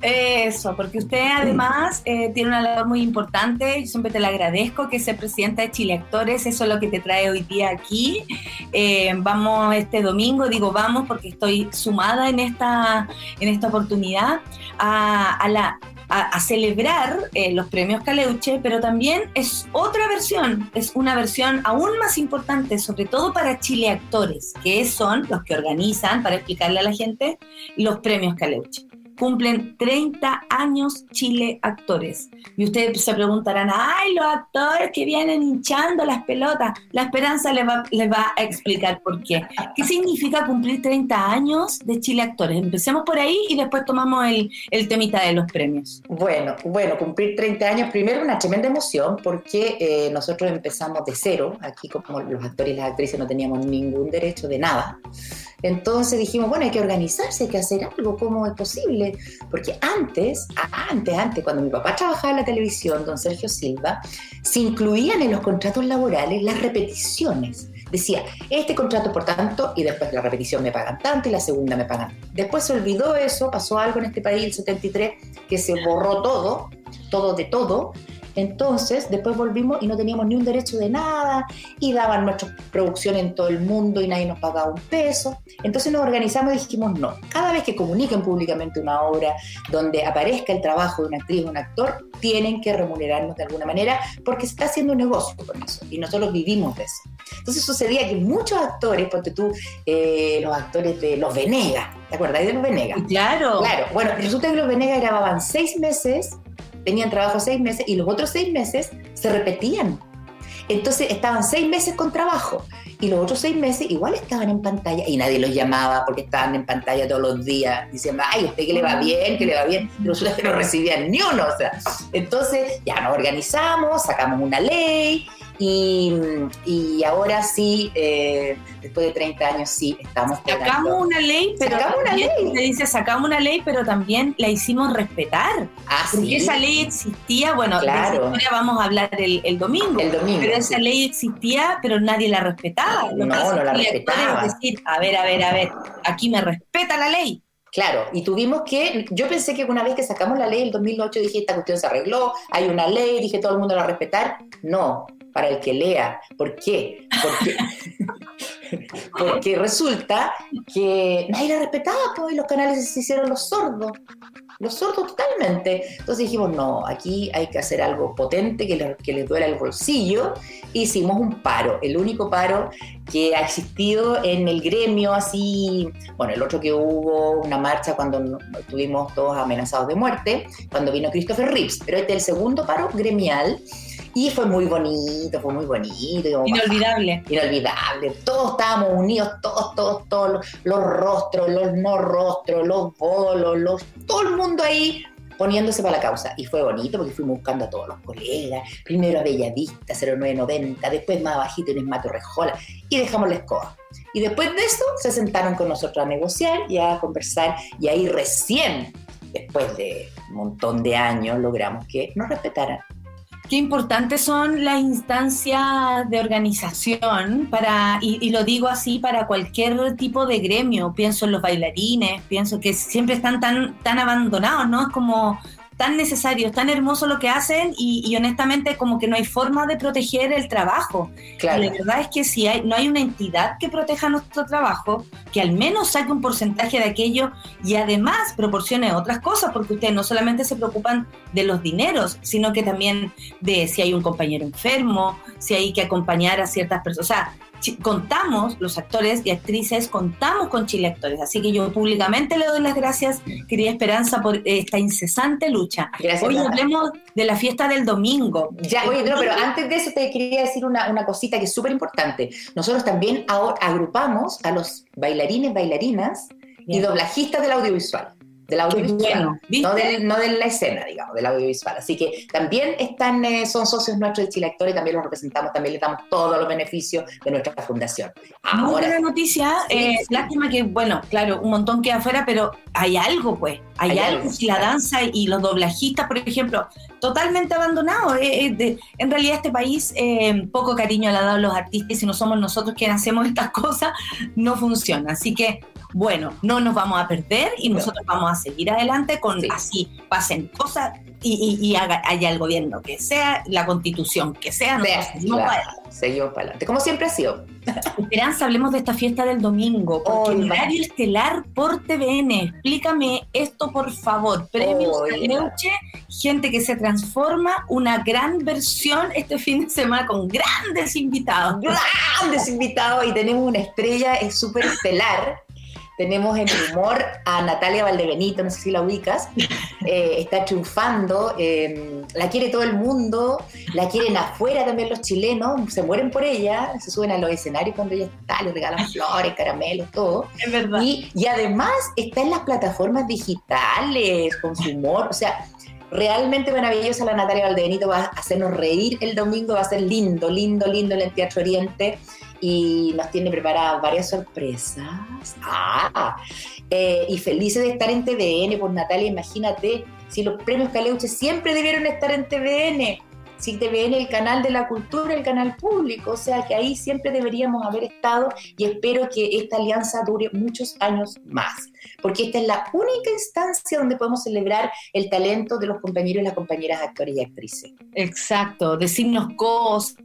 Eso, porque usted además eh, tiene una labor muy importante, yo siempre te la agradezco, que sea presidenta de Chile Actores, eso es lo que te trae hoy día aquí. Eh, vamos este domingo, digo vamos porque estoy sumada en esta, en esta oportunidad a, a, celebrar eh, los premios Caleuche, pero también es otra versión, es una versión aún más importante, sobre todo para Chile Actores, que son los que organizan, para explicarle a la gente, los premios Caleuche cumplen 30 años Chile Actores. Y ustedes se preguntarán, ay, los actores que vienen hinchando las pelotas. La esperanza les va, les va a explicar por qué. ¿Qué significa cumplir 30 años de Chile Actores? Empecemos por ahí y después tomamos el, el temita de los premios. Bueno, bueno, cumplir 30 años, primero una tremenda emoción porque eh, nosotros empezamos de cero, aquí como los actores y las actrices no teníamos ningún derecho de nada. Entonces dijimos, bueno, hay que organizarse, hay que hacer algo, ¿cómo es posible? Porque antes, antes, antes, cuando mi papá trabajaba en la televisión, don Sergio Silva, se incluían en los contratos laborales las repeticiones. Decía, este contrato por tanto, y después la repetición me pagan tanto y la segunda me pagan. Después se olvidó eso, pasó algo en este país, el 73, que se borró todo, todo de todo, entonces, después volvimos y no teníamos ni un derecho de nada y daban nuestra producción en todo el mundo y nadie nos pagaba un peso. Entonces nos organizamos y dijimos, no, cada vez que comuniquen públicamente una obra donde aparezca el trabajo de una actriz o un actor, tienen que remunerarnos de alguna manera porque se está haciendo un negocio con eso y nosotros vivimos de eso. Entonces sucedía que muchos actores, porque tú, eh, los actores de Los Venegas, ¿te acuerdas de Los Venegas? Claro. Claro, bueno, resulta que Los Venegas grababan seis meses tenían trabajo seis meses y los otros seis meses se repetían. Entonces estaban seis meses con trabajo y los otros seis meses igual estaban en pantalla y nadie los llamaba porque estaban en pantalla todos los días diciendo, ay, usted que le va bien, que le va bien, pero que no recibían ni uno. O sea, entonces ya nos organizamos, sacamos una ley y, ahora sí, eh, después de 30 años, sí, estamos Sacamos una ley, pero sacamos una ley. Se dice, sacamos una ley, pero también la hicimos respetar. Ah, porque esa ley existía, bueno, claro. de esa historia vamos a hablar el, domingo. El domingo. Pero esa ley existía, pero nadie la respetaba. no, no la respetaba. Es decir, a ver, a ver, a ver, aquí me respeta la ley. Claro, y tuvimos que, yo pensé que una vez que sacamos la ley el 2008 dije, esta cuestión se arregló, hay una ley, dije, todo el mundo la va a respetar. No, para el que lea. ¿Por qué? Porque, porque resulta que nadie la respetaba, pues, y los canales se hicieron los sordos, los sordos totalmente. Entonces dijimos, no, aquí hay que hacer algo potente que, le, que les duela el bolsillo. Hicimos un paro, el único paro que ha existido en el gremio, así, bueno, el otro que hubo una marcha cuando estuvimos todos amenazados de muerte, cuando vino Christopher Reeves, pero este es el segundo paro gremial Y fue muy bonito, fue muy bonito. Inolvidable. inolvidable. Todos estábamos unidos, todos, todos, todos, los, los rostros, los no rostros, los bolos, los, todo el mundo ahí poniéndose para la causa. Y fue bonito porque fuimos buscando a todos los colegas, primero a Bellavista, 0990, después más abajito en Esmato Rejola, y dejamos la escoba. Y después de eso se sentaron con nosotros a negociar y a conversar, y ahí recién, después de un montón de años, logramos que nos respetaran. Qué importantes son las instancias de organización para, y, y lo digo así, para cualquier tipo de gremio. Pienso en los bailarines, pienso que siempre están tan, tan abandonados, ¿no? Es como tan necesario, es tan hermoso lo que hacen y, y honestamente como que no hay forma de proteger el trabajo. Claro. La verdad es que si hay, no hay una entidad que proteja nuestro trabajo, que al menos saque un porcentaje de aquello y además proporcione otras cosas, porque ustedes no solamente se preocupan de los dineros, sino que también de si hay un compañero enfermo, si hay que acompañar a ciertas personas. O sea, chi- contamos, los actores y actrices, contamos con Chile Actores. Así que yo públicamente le doy las gracias, querida Esperanza, por esta incesante lucha. Gracias. Hoy hablemos de la fiesta del domingo. Ya, oye, no, pero antes de eso te quería decir una, una cosita que es súper importante. Nosotros también ahora agrupamos a los bailarines, bailarinas y doblajistas del audiovisual. Del audiovisual. no, del- no de la escena, digamos, del audiovisual. Así que también están, eh, son socios nuestros de Chile Actores, también los representamos, también les damos todos los beneficios de nuestra fundación. Muy buena noticia. Sí, eh, sí. Lástima que, bueno, claro, un montón queda afuera, pero hay algo, pues. Hay, Hay algo. algo, Si la claro. danza y los doblajistas, por ejemplo, totalmente abandonados. eh, eh, de- en realidad, este país, poco cariño le ha dado a los artistas y si no somos nosotros quienes hacemos estas cosas, no funciona. Así que, bueno, no nos vamos a perder y No. nosotros vamos a seguir adelante con Sí. así pasen cosas y, y- y haga, haya el gobierno que sea, la constitución que sea, Sea, seguimos claro. para adelante. seguimos para adelante. Como siempre ha sido. Esperanza, hablemos de esta fiesta del domingo, porque Oh, horario estelar por TVN. Explícame esto, por favor. Premios Oh, Caleuche, gente que se transforma, una gran versión este fin de semana con grandes invitados. grandes invitados y tenemos una estrella es súper estelar. Tenemos en el humor a Natalia Valdebenito, no sé si la ubicas. Eh, está triunfando, eh, la quiere todo el mundo, la quieren afuera también los chilenos, se mueren por ella, se suben a los escenarios cuando ella está, le regalan flores, caramelos, todo. Es verdad. Y, y además está en las plataformas digitales, con su humor, o sea, realmente maravillosa la Natalia Valdebenito, va a hacernos reír el domingo, va a ser lindo, lindo, lindo en el Teatro Oriente y nos tiene preparadas varias sorpresas. Ah, eh, y felices de estar en TVN, por Natalia, imagínate, si los premios Caleuche siempre debieron estar en TVN. Si TVN el canal de la cultura, el canal público, o sea que ahí siempre deberíamos haber estado y espero que esta alianza dure muchos años más, porque esta es la única instancia donde podemos celebrar el talento de los compañeros y las compañeras actores y actrices. Exacto, decirnos cosas,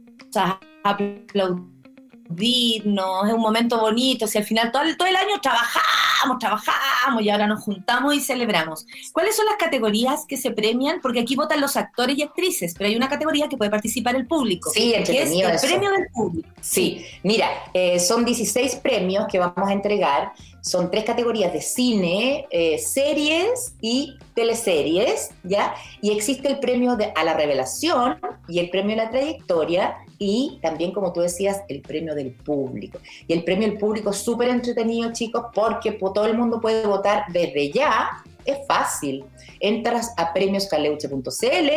aplaudirnos, es un momento bonito, si al final todo el, todo el año trabajamos, trabajamos y ahora nos juntamos y celebramos. ¿Cuáles son las categorías que se premian? Porque aquí votan los actores y actrices, pero hay una categoría que puede participar el público, Sí, que es el eso. premio del público. Sí, mira, eh, son 16 premios que vamos a entregar. Son tres categorías de cine, eh, series y teleseries, ¿ya? Y existe el premio a la revelación y el premio a la trayectoria y también, como tú decías, el premio del público. Y el premio del público es súper entretenido, chicos, porque po- todo el mundo puede votar desde ya. Es fácil. Entras a premioscaleuche.cl,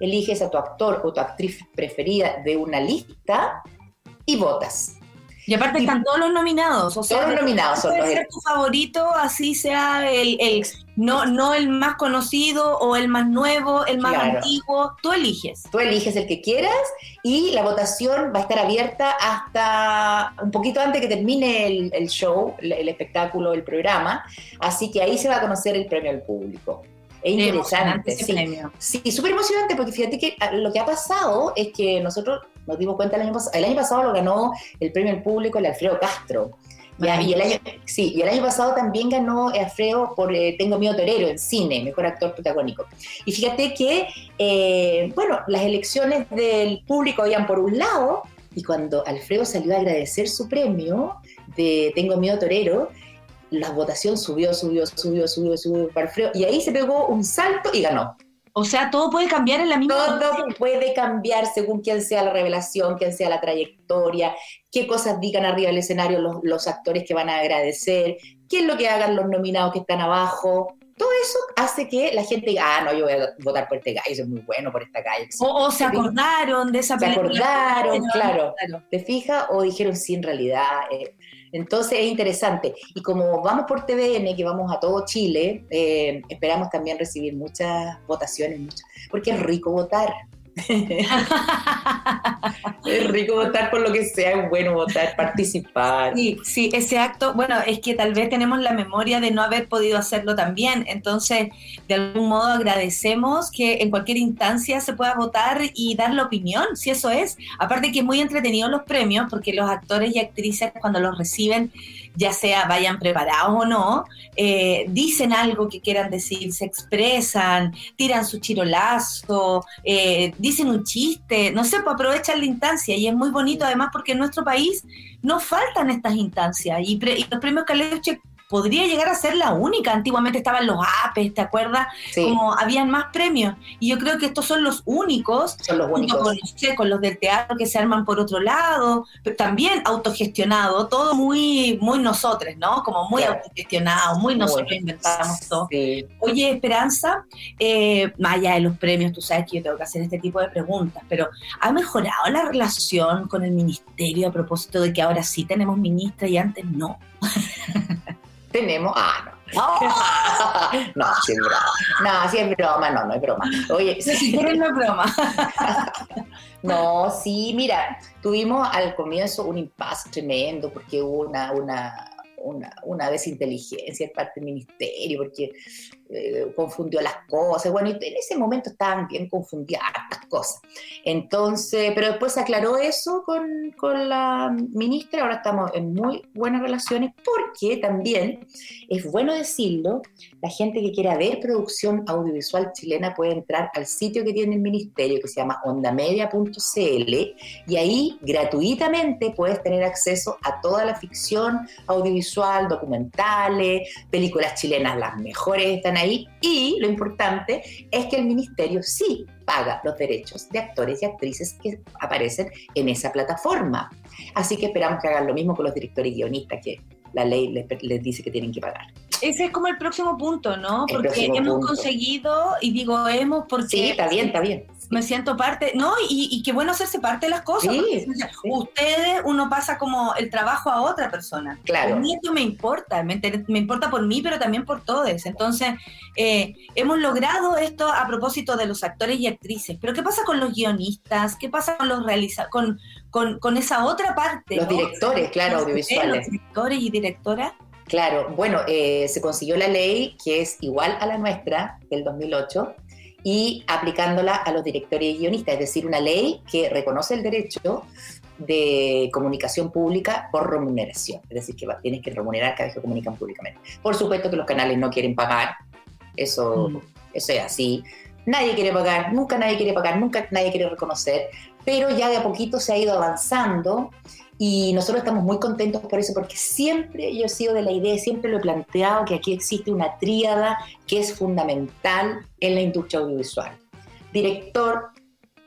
eliges a tu actor o tu actriz preferida de una lista y votas. Y aparte Y- están todos los nominados, o sea, Todos los nominados son puede los ser tu favorito, así sea el, el- no, no el más conocido o el más nuevo, el más Claro. antiguo, tú eliges. Tú eliges el que quieras y la votación va a estar abierta hasta un poquito antes que termine el, el show, el, el espectáculo, el programa. Así que ahí se va a conocer el premio al público. Es interesante. Sí. Sí, súper emocionante porque fíjate que ah, lo que ha pasado es que nosotros nos dimos cuenta el año pasado, el año pasado lo ganó el premio al público el Alfredo Castro. Ya, y el año, sí, y el año pasado también ganó Alfredo por eh, Tengo Miedo Torero en cine, mejor actor protagónico. Y fíjate que, eh, bueno, las elecciones del público habían por un lado, y cuando Alfredo salió a agradecer su premio de Tengo Miedo Torero, la votación subió, subió, subió, subió, subió para Alfredo, y ahí se pegó un salto y ganó. O sea, todo puede cambiar en la misma Todo puede cambiar según quién sea la revelación, quién sea la trayectoria, qué cosas digan arriba del escenario los, los actores que van a agradecer, qué es lo que hagan los nominados que están abajo. Todo eso hace que la gente diga, ah, no, yo voy a votar por este gallo, es muy bueno por esta calle. O, o se acordaron de esa Se acordaron, claro. claro. ¿Te fijas? O dijeron sí, en realidad. eh, entonces es interesante. Y como vamos por TVN, que vamos a todo Chile, eh, esperamos también recibir muchas votaciones, porque es rico votar. es rico votar por lo que sea, es bueno votar, participar. Sí, sí, ese acto, bueno, es que tal vez tenemos la memoria de no haber podido hacerlo también, entonces de algún modo agradecemos que en cualquier instancia se pueda votar y dar la opinión, si eso es. Aparte que es muy entretenido los premios, porque los actores y actrices cuando los reciben, ya sea vayan preparados o no, eh, dicen algo que quieran decir, se expresan, tiran su chirolazo, eh, dicen un chiste, no sé, pues aprovechan la instancia y es muy bonito además porque en nuestro país no faltan estas instancias y, pre- y los premios Caleuche podría llegar a ser la única. Antiguamente estaban los APES, ¿te acuerdas? Sí, Como habían más premios y yo creo que estos son los únicos son los únicos. con, los del teatro que se arman por otro lado, pero también autogestionado, todo muy, muy nosotros, ¿no? Como muy Claro. autogestionado, muy nosotros Muy. inventamos todo. Sí. Oye, Esperanza, eh, más allá de los premios, tú sabes que yo tengo que hacer este tipo de preguntas, pero ¿ha mejorado la relación con el ministerio a propósito de que ahora sí tenemos ministra y antes no? Tenemos. Ah, no. No, sí es broma. No, sí es broma, no, no es broma. Oye, Si quieres no es broma. No, sí, mira, tuvimos al comienzo un impasse tremendo porque hubo una, una, una, una desinteligencia en parte del ministerio, porque eh, confundió las cosas. Bueno, y en ese momento estaban bien confundidas las cosas. Entonces, pero después se aclaró eso con, la ministra, ahora estamos en muy buenas relaciones porque también es bueno decirlo, la gente que quiera ver producción audiovisual chilena puede entrar al sitio que tiene el ministerio que se llama ondamedia.cl y ahí gratuitamente puedes tener acceso a toda la ficción audiovisual, documentales, películas chilenas, las mejores están ahí y lo importante es que el ministerio sí paga los derechos de actores y actrices que aparecen en esa plataforma. Así que esperamos que hagan lo mismo con los directores y guionistas que la ley les, dice que tienen que pagar. Ese es como el próximo punto, ¿no? El Porque hemos punto. conseguido, y digo hemos porque Sí, está bien, está bien. me siento parte, no, y, y qué bueno hacerse parte de las cosas. Sí, porque, sí. Ustedes, uno pasa como el trabajo a otra persona. Claro. A mí esto me importa, me, me importa por mí, pero también por todos. Entonces, eh, hemos logrado esto a propósito de los actores y actrices. Pero ¿qué pasa con los guionistas? ¿Qué pasa con los realizadores? Con, con, con esa otra parte. Los ¿no? directores, claro, audiovisuales. Los directores y directoras. Claro, bueno, eh, se consiguió la ley que es igual a la nuestra del 2008 y aplicándola a los directores y guionistas, es decir, una ley que reconoce el derecho de comunicación pública por remuneración, es decir, que va- tienes que remunerar cada vez que comunican públicamente. Por supuesto que los canales no quieren pagar, eso, Mm. eso es así. Nadie quiere pagar, nunca nadie quiere pagar, nunca nadie quiere reconocer, pero ya de a poquito se ha ido avanzando y nosotros estamos muy contentos por eso, porque siempre yo he sido de la idea, siempre lo he planteado, que aquí existe una tríada que es fundamental en la industria audiovisual. Director,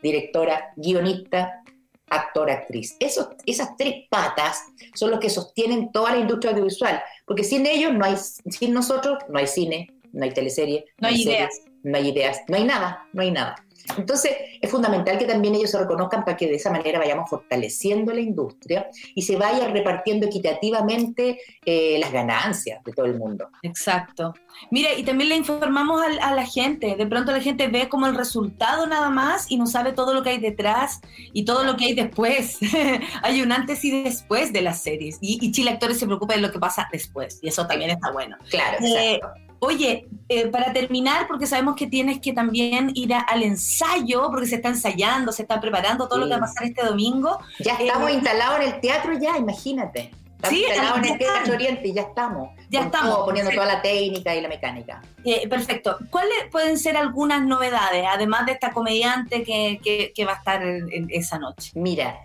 directora, guionista, actor, actriz. Esos, esas tres patas son los que sostienen toda la industria audiovisual, porque sin ellos no hay, sin nosotros no hay cine, no hay teleserie, No hay series, no hay ideas, no hay nada, no hay nada. Entonces, es fundamental que también ellos se reconozcan para que de esa manera vayamos fortaleciendo la industria y se vaya repartiendo equitativamente eh, las ganancias de todo el mundo. Exacto. Mira, y también le informamos al- a, la gente. De pronto la gente ve como el resultado nada más y no sabe todo lo que hay detrás y todo lo que hay después. hay un antes y después de las series. Y, y Chile Actores se preocupa de lo que pasa después. Y eso también está bueno. Claro, Eh, exacto. Oye, eh, para terminar, porque sabemos que tienes que también ir a- al ensayo, porque se está ensayando, se está preparando todo lo que va a pasar este domingo. Ya estamos eh, instalados en el teatro ya, imagínate. Estamos Sí, instalados en el Teatro. Oriente y ya estamos. Ya estamos, todo, poniendo perfecto. toda la técnica y la mecánica. Eh, perfecto. ¿Cuáles pueden ser algunas novedades, además de esta comediante que, que- que va a estar en- en esa noche? Mira,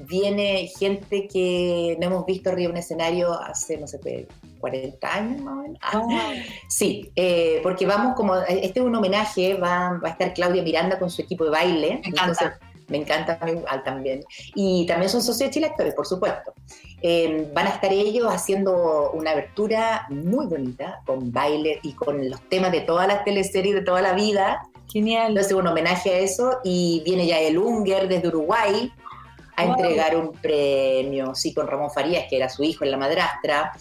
viene gente que no hemos visto arriba de un escenario hace, no sé, pues, 40 años más o menos. Ah, Sí, eh, porque vamos como, este es un homenaje, va, va a estar Claudia Miranda con su equipo de baile. Me encanta. me también. Y también son socios de Chile Actores, por supuesto. Eh, van a estar ellos haciendo una abertura muy bonita, con baile y con los temas de todas las teleseries de toda la vida. Genial. Entonces, un homenaje a eso. Y viene ya el Unger desde Uruguay a Wow. entregar un premio, sí, con Ramón Farías, que era su hijo en La Madrastra,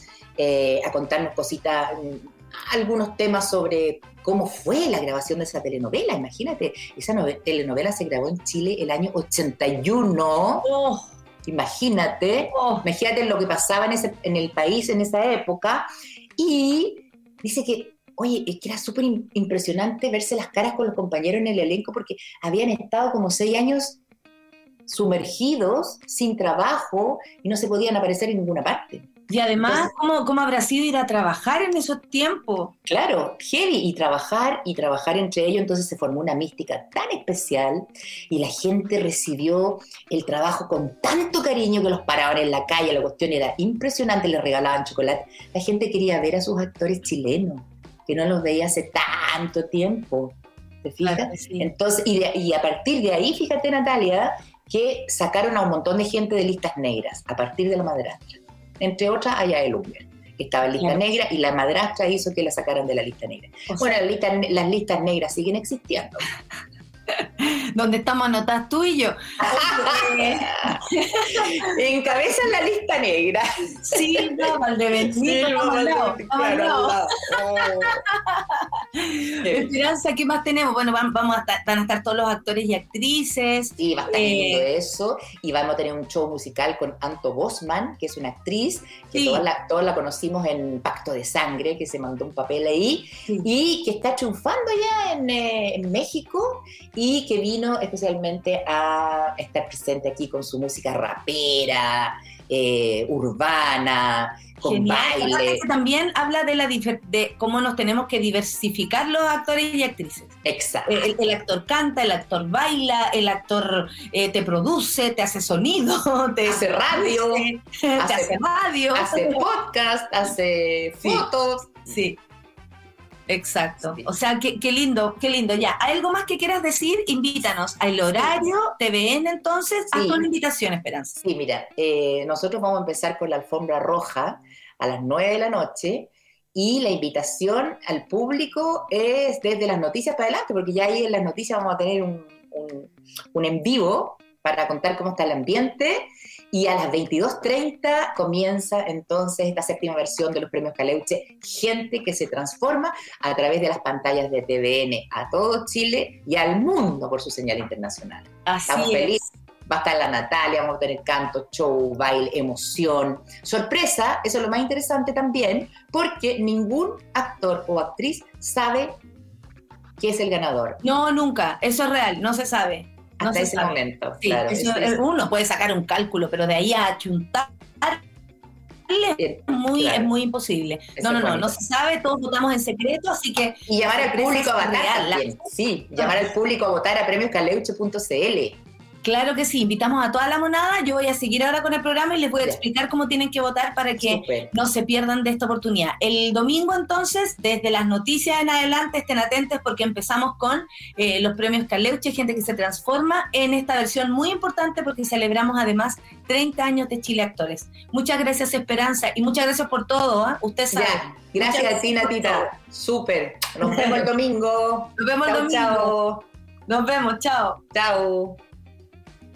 eh, a contarnos cositas, mm, algunos temas sobre cómo fue la grabación de esa telenovela. Imagínate, esa nove- telenovela se grabó en Chile el año 81. Oh, Imagínate. oh. Imagínate lo que pasaba en, ese, en el país en esa época. Y dice que, oye, es que era súper im- impresionante verse las caras con los compañeros en el elenco porque habían estado como seis años sumergidos, sin trabajo, y no se podían aparecer en ninguna parte. Y además, Entonces- ¿cómo, ¿cómo habrá sido ir a trabajar en esos tiempos? Claro, heavy, y trabajar, y trabajar entre ellos, entonces se formó una mística tan especial, y la gente recibió el trabajo con tanto cariño que los paraban en la calle, la cuestión era impresionante, les regalaban chocolate. La gente quería ver a sus actores chilenos, que no los veía hace tanto tiempo. ¿Te fijas? Claro que sí. Entonces, y, de- y a partir de ahí, fíjate Natalia, que sacaron a un montón de gente de listas negras, a partir de la madrastra. Entre otras, allá el que estaba en lista Claro. negra, y la madrastra hizo que la sacaran de la lista negra. O sea, Bueno, las listas, las listas negras siguen existiendo. donde estamos anotadas tú y yo. Oye, Encabezan la lista negra. sí, no, Valdebenito, al lado, al lado. Esperanza, ¿qué más tenemos? Bueno, van, vamos a estar, van a estar todos los actores y actrices. Sí, va a estar Eh, eso. Y vamos a tener un show musical con Anto Bosman, que es una actriz, que Sí. todos, la, todos la conocimos en Pacto de Sangre, que se mandó un papel ahí, Sí. y que está triunfando ya en, eh, en México, y que vino especialmente a estar presente aquí con su música rapera, eh, urbana, con Genial. Baile. También habla de, la de cómo nos tenemos que diversificar los actores y actrices. Exacto. El, el actor canta, el actor baila, el actor eh, te produce, te hace sonido, te Hace radio, te hace- hace radio. hace podcast, hace Sí. fotos. Sí. Exacto. O sea, qué, qué lindo, qué lindo. Ya, ¿hay algo más que quieras decir? Invítanos al horario TVN entonces. Haz Sí. una invitación, Esperanza. Sí, mira, eh, nosotros vamos a empezar con la alfombra roja a las 9 de la noche y la invitación al público es desde las noticias para adelante, porque ya ahí en las noticias vamos a tener un, un- un en vivo para contar cómo está el ambiente y a las 22.30 comienza entonces esta séptima versión de los premios Caleuche, gente que se transforma a través de las pantallas de TVN a todo Chile y al mundo por su señal internacional. Así Estamos es. felices. Va a estar la Natalia, vamos a tener canto, show, baile, emoción. Sorpresa, eso es lo más interesante también, porque ningún actor o actriz sabe qué es el ganador No, nunca. Eso es real. No se sabe. No hasta se ese sabe. momento. Sí, claro, eso es- es- uno puede sacar un cálculo, pero de ahí a chuntar es- muy, Claro. es muy imposible. No, no, no, no se sabe, todos votamos en secreto, así que y llamar La al público a votar. Sí, llamar al público a votar a premioscaleuche.cl. claro que sí, invitamos a toda la monada. Yo voy a seguir ahora con el programa y les voy a explicar cómo tienen que votar para que no se pierdan de esta oportunidad. El domingo entonces, desde las noticias en adelante, estén atentos porque empezamos con eh, los premios Caleuche, gente que se transforma en esta versión muy importante porque celebramos además 30 años de Chile Actores. Muchas gracias Esperanza y muchas gracias por todo. ¿ah? Usted sabe. Ya, gracias a ti, Natita. Súper. Nos vemos el domingo. Nos vemos el domingo. chao. Nos vemos, chao. Chao.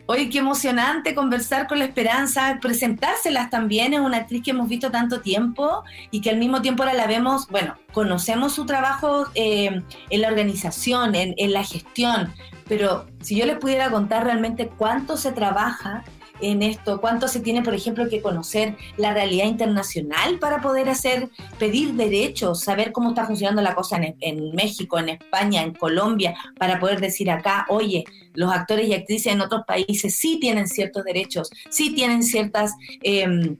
Oye, qué emocionante conversar con la Esperanza, presentárselas también. Es una actriz que hemos visto tanto tiempo y que al mismo tiempo ahora la vemos, bueno, conocemos su trabajo eh, en la organización, en, en la gestión, pero si yo les pudiera contar realmente cuánto se trabaja en esto, cuánto se tiene, por ejemplo, que conocer la realidad internacional para poder hacer, pedir derechos, saber cómo está funcionando la cosa en, en México, en España, en Colombia, para poder decir acá, oye, los actores y actrices en otros países sí tienen ciertos derechos, sí tienen ciertas... eh,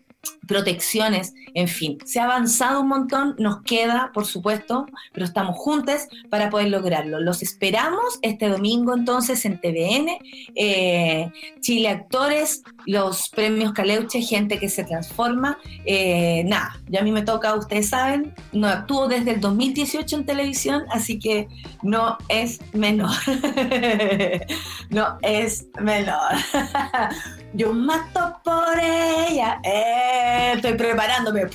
protecciones, en fin, se ha avanzado un montón, nos queda, por supuesto, pero estamos juntos para poder lograrlo. Los esperamos este domingo entonces en TVN, eh, Chile Actores, los premios Caleuche, gente que se transforma. Eh, nada, ya a mí me toca, ustedes saben, no actúo desde el 2018 en televisión, así que no es menor. no es menor. Yo mato por ella. Eh, estoy preparándome.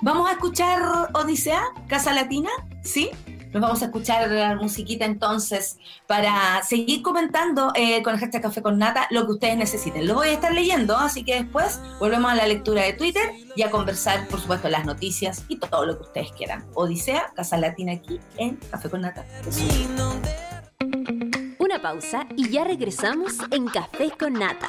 Vamos a escuchar Odisea, Casa Latina, ¿sí? Nos vamos a escuchar la musiquita entonces para seguir comentando eh, con el Café con Nata lo que ustedes necesiten. Lo voy a estar leyendo, así que después volvemos a la lectura de Twitter y a conversar, por supuesto, las noticias y todo lo que ustedes quieran. Odisea, Casa Latina aquí en Café con Nata pausa y ya regresamos en Café con Nata.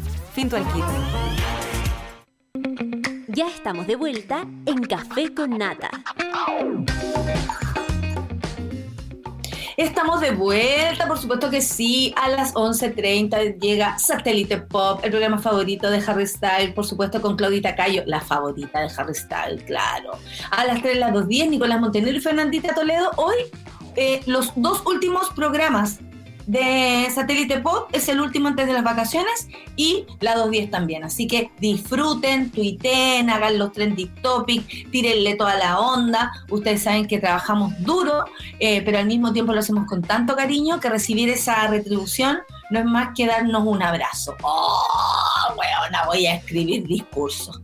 Finto al kit. Ya estamos de vuelta en Café con Nata. Estamos de vuelta, por supuesto que sí. A las 11.30 llega Satélite Pop, el programa favorito de Harry Styles, por supuesto con Claudita Cayo, la favorita de Harry Styles, claro. A las 3, las 2.10, Nicolás Montenegro y Fernandita Toledo. Hoy, eh, los dos últimos programas de Satélite Pop es el último antes de las vacaciones y la 210 también. Así que disfruten, tuiteen, hagan los trending topics, tírenle toda la onda. Ustedes saben que trabajamos duro, eh, pero al mismo tiempo lo hacemos con tanto cariño que recibir esa retribución no es más que darnos un abrazo. ¡Oh, weona! Voy a escribir discursos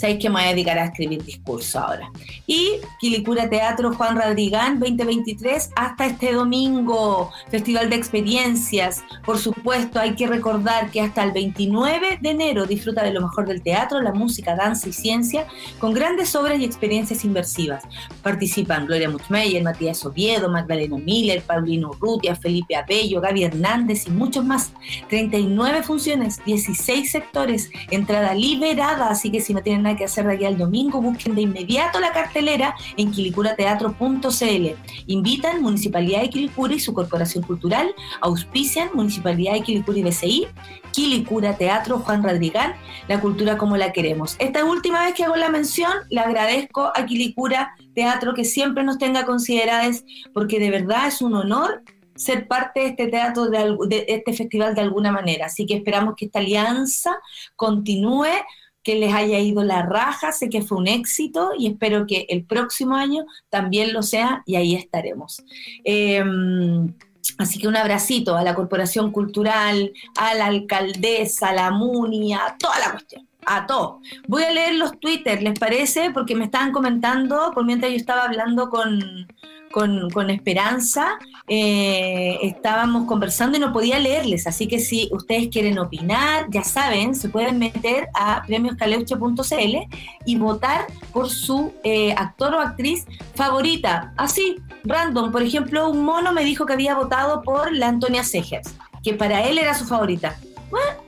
sabéis que me voy a dedicar a escribir discurso ahora. Y Quilicura Teatro Juan Radrigán 2023 hasta este domingo, Festival de Experiencias. Por supuesto, hay que recordar que hasta el 29 de enero disfruta de lo mejor del teatro, la música, danza y ciencia con grandes obras y experiencias inversivas. Participan Gloria Muchmeyer, Matías Oviedo, Magdalena Miller, Paulino Urrutia, Felipe Abello, Gaby Hernández y muchos más. 39 funciones, 16 sectores, entrada liberada, así que si no tienen nada que hacer de aquí al domingo, busquen de inmediato la cartelera en quilicurateatro.cl. Invitan Municipalidad de Quilicura y su Corporación Cultural, auspician Municipalidad de Quilicura y BCI, Quilicura Teatro Juan Radrigán, la cultura como la queremos. Esta última vez que hago la mención, le agradezco a Quilicura Teatro que siempre nos tenga consideradas, porque de verdad es un honor ser parte de este teatro, de, de, este festival de alguna manera. Así que esperamos que esta alianza continúe que les haya ido la raja, sé que fue un éxito y espero que el próximo año también lo sea y ahí estaremos. Em, así que un abracito a la Corporación Cultural, a la alcaldesa, a la MUNI, a toda la cuestión. A todo. Voy a leer los Twitter, ¿les parece? Porque me estaban comentando, por mientras yo estaba hablando con, con, Esperanza, eh, estábamos conversando y no podía leerles, así que si ustedes quieren opinar, ya saben, se pueden meter a premioscaleuche.cl y votar por su eh, actor o actriz favorita, así, random. Por ejemplo, un mono me dijo que había votado por la Antonia Segers, que para él era su favorita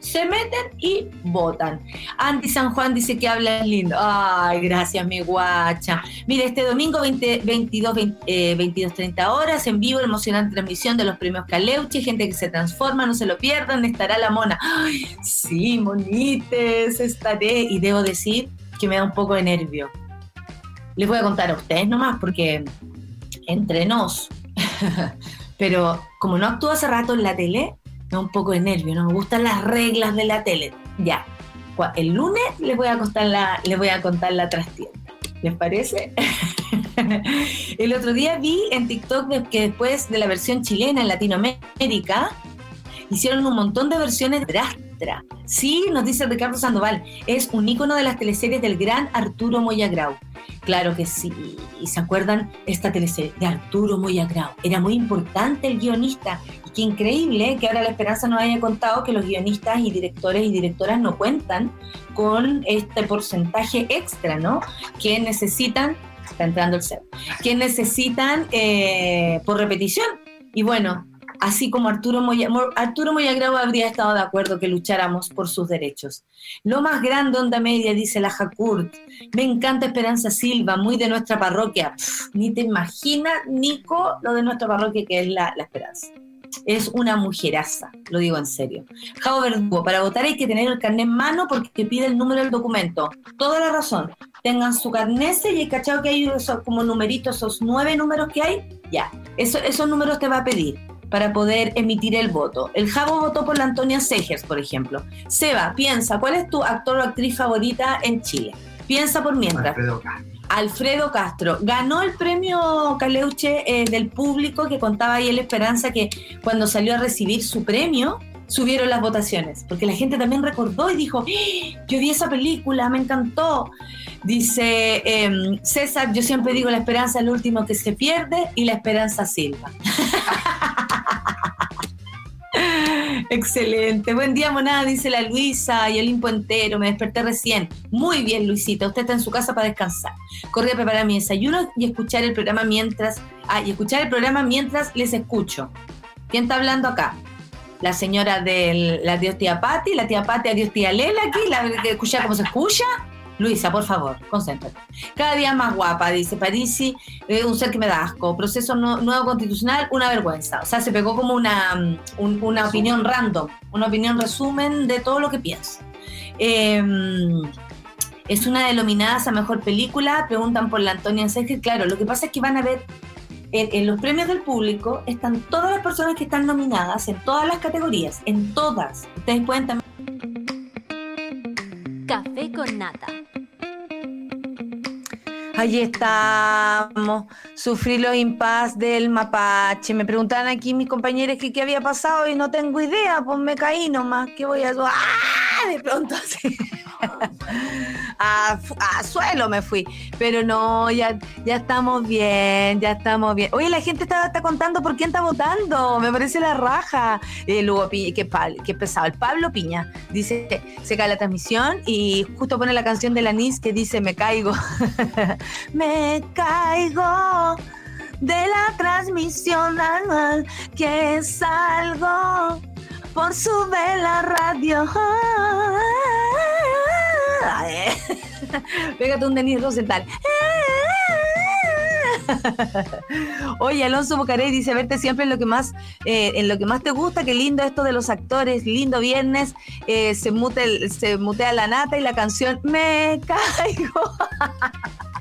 se meten y votan. Andy San Juan dice que habla lindo. Ay, gracias, mi guacha. Mire, este domingo 20, 22, 22, 30 horas, en vivo, emocionante transmisión de los premios Caleuche, gente que se transforma, no se lo pierdan, estará la mona. Ay, sí, monites, estaré. Y debo decir que me da un poco de nervio. les voy a contar a ustedes nomás, porque entre nos, pero como no actúo hace rato en la tele, un poco de nervio, no me gustan las reglas de la tele. Ya, el lunes les voy a contar la, les voy a contar la trastienda. ¿Les parece? el otro día vi en TikTok que después de la versión chilena en Latinoamérica, hicieron un montón de versiones de Sí, nos dice Ricardo Sandoval, es un ícono de las teleseries del gran Arturo Moyagrau. Claro que sí, y se acuerdan esta teleserie de Arturo Moyagrau. Era muy importante el guionista. Y qué increíble que ahora la Esperanza nos haya contado que los guionistas y directores y directoras no cuentan con este porcentaje extra, ¿no? Que necesitan, está entrando el ser, que necesitan eh, por repetición. Y bueno, así como Arturo, Moya, Mo- Arturo Moyagrau habría estado de acuerdo que lucháramos por sus derechos. Lo más grande, onda media, dice la Jacurt. Me encanta Esperanza Silva, muy de nuestra parroquia. Pff, ni te imaginas, Nico, lo de nuestra parroquia que es la, la Esperanza. Es una mujeraza, lo digo en serio. Javo Verdugo, para votar hay que tener el carnet en mano porque pide el número del documento. Toda la razón. Tengan su carnet y hay cachado que hay esos como numeritos, esos nueve números que hay, ya. Eso, esos números te va a pedir para poder emitir el voto. El Javo votó por la Antonia Segers, por ejemplo. Seba, piensa, ¿cuál es tu actor o actriz favorita en Chile? Piensa por mientras. Alfredo Castro. Alfredo Castro ganó el premio Caleuche eh, del público que contaba ahí la esperanza que cuando salió a recibir su premio subieron las votaciones, porque la gente también recordó y dijo, ¡Ah! yo vi esa película, me encantó. Dice em, César, yo siempre digo la esperanza es lo último que se pierde y la esperanza silva. Excelente. Buen día, monada, dice la Luisa y Olimpo entero. Me desperté recién. Muy bien, Luisita. Usted está en su casa para descansar. Corrí a preparar mi desayuno y escuchar el programa mientras. Ah, y escuchar el programa mientras les escucho. ¿Quién está hablando acá? La señora de la Dios tía Pati, la tía Pati, adiós tía Lela aquí, la que escucha cómo se escucha. Luisa, por favor, concéntrate. Cada día más guapa, dice Parisi, eh, un ser que me da asco. Proceso no- nuevo constitucional, una vergüenza. O sea, se pegó como una, mm, un- una opinión random, una opinión resumen de todo lo que piensa. Eh, es una de nominadas a mejor película, preguntan por la Antonia Segel. Claro, lo que pasa es que van a ver en, en los premios del público están todas las personas que están nominadas en todas las categorías, en todas. Ustedes pueden también Café con nata. Allí estamos. Sufrí los impas del mapache. Me preguntaban aquí mis compañeros que qué había pasado y no tengo idea. Pues me caí nomás. ¿Qué voy a hacer? ¡Ah! De pronto así. a, a suelo me fui. Pero no, ya, ya estamos bien, ya estamos bien. Oye, la gente está, está contando por quién está votando. Me parece la raja. Eh, Lugo Piña, qué, qué pesado. El Pablo Piña dice, se cae la transmisión y justo pone la canción de la NIS que dice, me caigo. me caigo de la transmisión anual que salgo por su vela radio. Pégate un Denis Rosenthal. Oye, Alonso Bocaré dice verte siempre en lo que más eh, en lo que más te gusta, qué lindo esto de los actores, lindo viernes, eh, se, mute se mutea la nata y la canción Me caigo.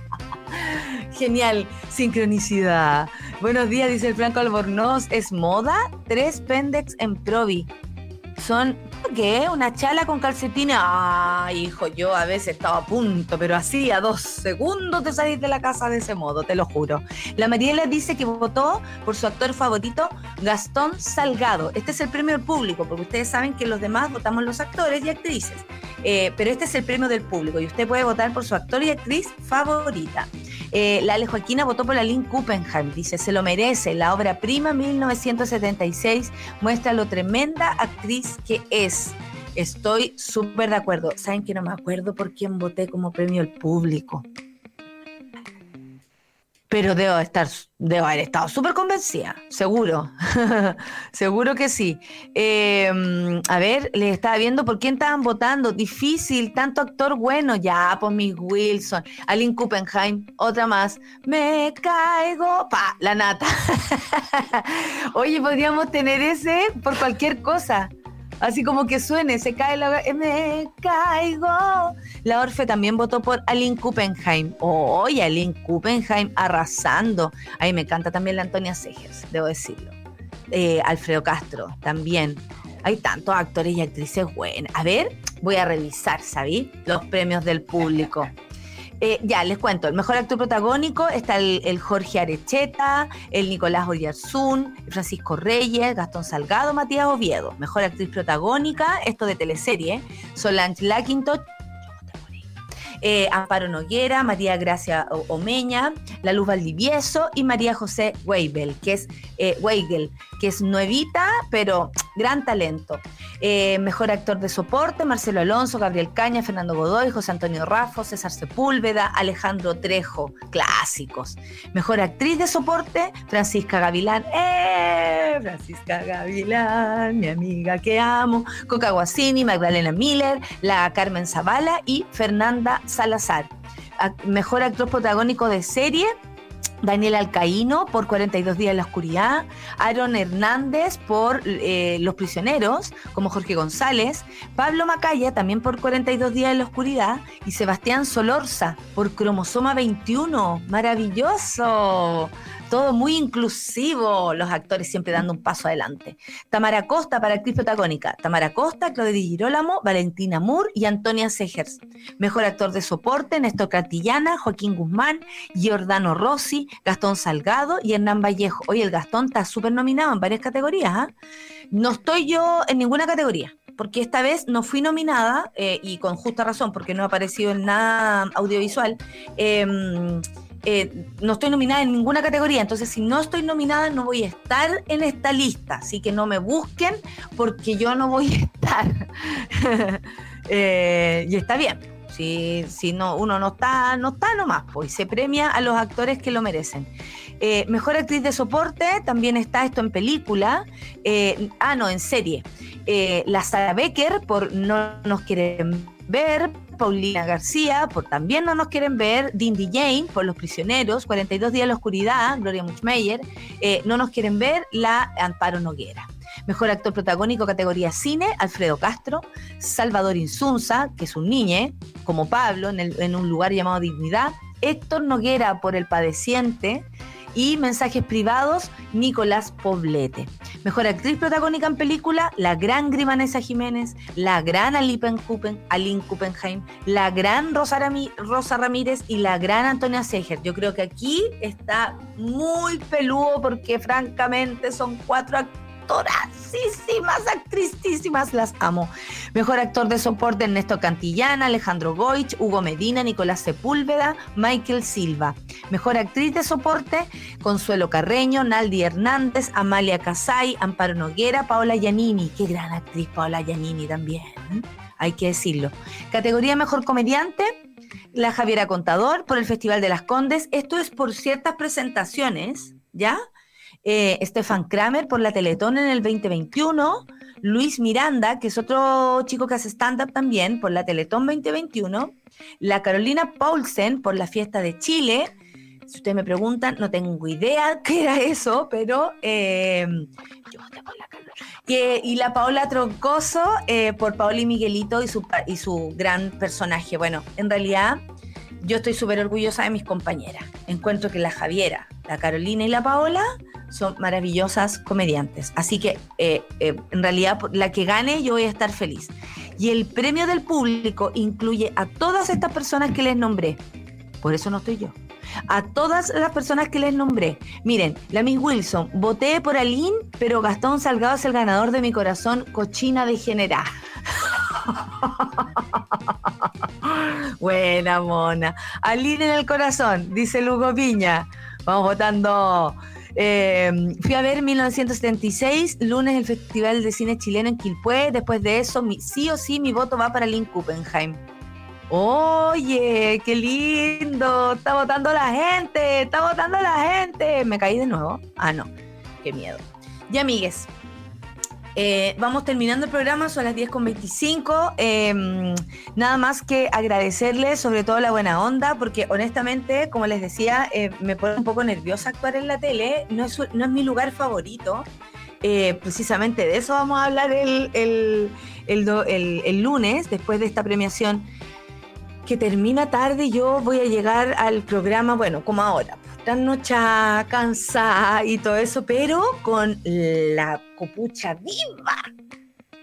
Genial, sincronicidad. Buenos días, dice el Franco Albornoz. ¿Es moda? Tres pendex en Provi. Son, ¿qué? Una chala con calcetines. Ay, hijo, yo a veces estaba a punto, pero así a dos segundos de salir de la casa de ese modo, te lo juro. La Mariela dice que votó por su actor favorito, Gastón Salgado. Este es el premio del público, porque ustedes saben que los demás votamos los actores y actrices. Eh, pero este es el premio del público y usted puede votar por su actor y actriz favorita. Eh, la Ale Joaquina votó por la Lynn Kuppenheim, dice, se lo merece, la obra prima 1976 muestra lo tremenda actriz que es. Estoy súper de acuerdo. ¿Saben que no me acuerdo por quién voté como premio el público? Pero debo estar, debo haber estado súper convencida, seguro. seguro que sí. Eh, a ver, les estaba viendo por quién estaban votando. Difícil, tanto actor bueno. Ya, pues Miss Wilson, Aline Kuppenheim, otra más. Me caigo. Pa, la nata. Oye, podríamos tener ese por cualquier cosa. Así como que suene, se cae la... Me caigo La Orfe también votó por Aline Kuppenheim. Oye, Aline Kuppenheim arrasando. A mí me encanta también la Antonia Segers, debo decirlo. Eh, Alfredo Castro también. Hay tantos actores y actrices buenas. A ver, voy a revisar, ¿sabí? Los premios del público. Eh, ya, les cuento. El mejor actor protagónico está el, el Jorge Arecheta, el Nicolás Oyarzún, Francisco Reyes, Gastón Salgado, Matías Oviedo. Mejor actriz protagónica, esto de teleserie, Solange Lackintosh, eh, Amparo Noguera, María Gracia Omeña, La Luz Valdivieso y María José Weigel, que es eh, Weigel, que es nuevita, pero gran talento. Eh, mejor actor de soporte, Marcelo Alonso, Gabriel Caña, Fernando Godoy, José Antonio Raffo, César Sepúlveda, Alejandro Trejo, clásicos. Mejor actriz de soporte, Francisca Gavilán. ¡Eh! Francisca Gavilán, mi amiga que amo. Coca Guasini, Magdalena Miller, la Carmen Zavala y Fernanda Salazar. Mejor actor protagónico de serie, Daniel Alcaíno por 42 días en la oscuridad, Aaron Hernández por eh, Los prisioneros, como Jorge González, Pablo Macaya también por 42 días en la oscuridad y Sebastián Solorza por Cromosoma 21. Maravilloso. Todo muy inclusivo, los actores siempre dando un paso adelante. Tamara Costa para actriz protagónica. Tamara Costa, Claudia Di Girolamo, Valentina Moore y Antonia Segers. Mejor actor de soporte, Néstor Catillana, Joaquín Guzmán, Giordano Rossi, Gastón Salgado y Hernán Vallejo. Oye, el Gastón está súper nominado en varias categorías. ¿ah? No estoy yo en ninguna categoría, porque esta vez no fui nominada, eh, y con justa razón, porque no ha aparecido en nada audiovisual. eh, eh, no estoy nominada en ninguna categoría, entonces si no estoy nominada no voy a estar en esta lista, así que no me busquen porque yo no voy a estar. Eh, y está bien, si, si no, uno no está, no está nomás, pues se premia a los actores que lo merecen. Eh, mejor actriz de soporte, también está esto en película, ah, no, en serie. La Sara Becker por No nos quieren ver, Paulina García por También no nos quieren ver, Dindy Jane por Los prisioneros, 42 días en la oscuridad, Gloria Muchmeyer, eh, No nos quieren ver, la Amparo Noguera. Mejor actor protagónico categoría cine, Alfredo Castro, Salvador Insunza, que es un niñe, como Pablo, en, en un lugar llamado Dignidad, Héctor Noguera por El Padeciente y Mensajes Privados, Nicolás Poblete. Mejor actriz protagónica en película, la gran Grimanesa Jiménez, la gran Alipen Kupen, Aline Kuppenheim, la gran Rosa, Rosa Ramírez y la gran Antonia Seger. Yo creo que aquí está muy peludo porque francamente son cuatro actorasísimas, actricísimas, las amo. Mejor actor de soporte, Ernesto Cantillana, Alejandro Goich, Hugo Medina, Nicolás Sepúlveda, Michael Silva. Mejor actriz de soporte, Consuelo Carreño, Naldi Hernández, Amalia Casay, Amparo Noguera, Paola Giannini. Qué gran actriz Paola Giannini también, ¿eh? hay que decirlo. Categoría Mejor Comediante, la Javiera Contador por el Festival de las Condes. Esto es por ciertas presentaciones, ¿ya? Eh, Stefan Kramer por la Teletón en el 2021. Luis Miranda, que es otro chico que hace stand-up también, por la Teletón 2021. La Carolina Paulsen por la Fiesta de Chile. Si ustedes me preguntan, no tengo idea qué era eso, pero eh, yo voté por la Carolina. Y la Paola Troncoso eh, por Paola Miguelito y su, y su gran personaje. Bueno, en realidad yo estoy súper orgullosa de mis compañeras. Encuentro que la Javiera, la Carolina y la Paola son maravillosas comediantes. Así que eh, eh, en realidad la que gane yo voy a estar feliz. Y el premio del público incluye a todas estas personas que les nombré. Por eso no estoy yo. A todas las personas que les nombré. Miren, la Miss Wilson, voté por Aline, pero Gastón Salgado es el ganador de mi corazón, cochina degenerada. Buena mona. Aline en el corazón, dice Lugo Piña. Vamos votando. Eh, fui a ver 1976, lunes el Festival de Cine Chileno en Quilpué. Después de eso, sí o sí, mi voto va para Lynn Kuppenheim. Oye, qué lindo. Está votando la gente. Está votando la gente. ¿Me caí de nuevo? Ah, no. Qué miedo. Y amigues, eh, vamos terminando el programa, son las 10.25. Eh, nada más que agradecerles sobre todo la buena onda, porque honestamente, como les decía, eh, me pone un poco nerviosa actuar en la tele. No es, no es mi lugar favorito. Eh, precisamente de eso vamos a hablar el, el- el- el lunes, después de esta premiación que termina tarde yo voy a llegar al programa, bueno, como ahora, trasnochada, cansada y todo eso, pero con la copucha viva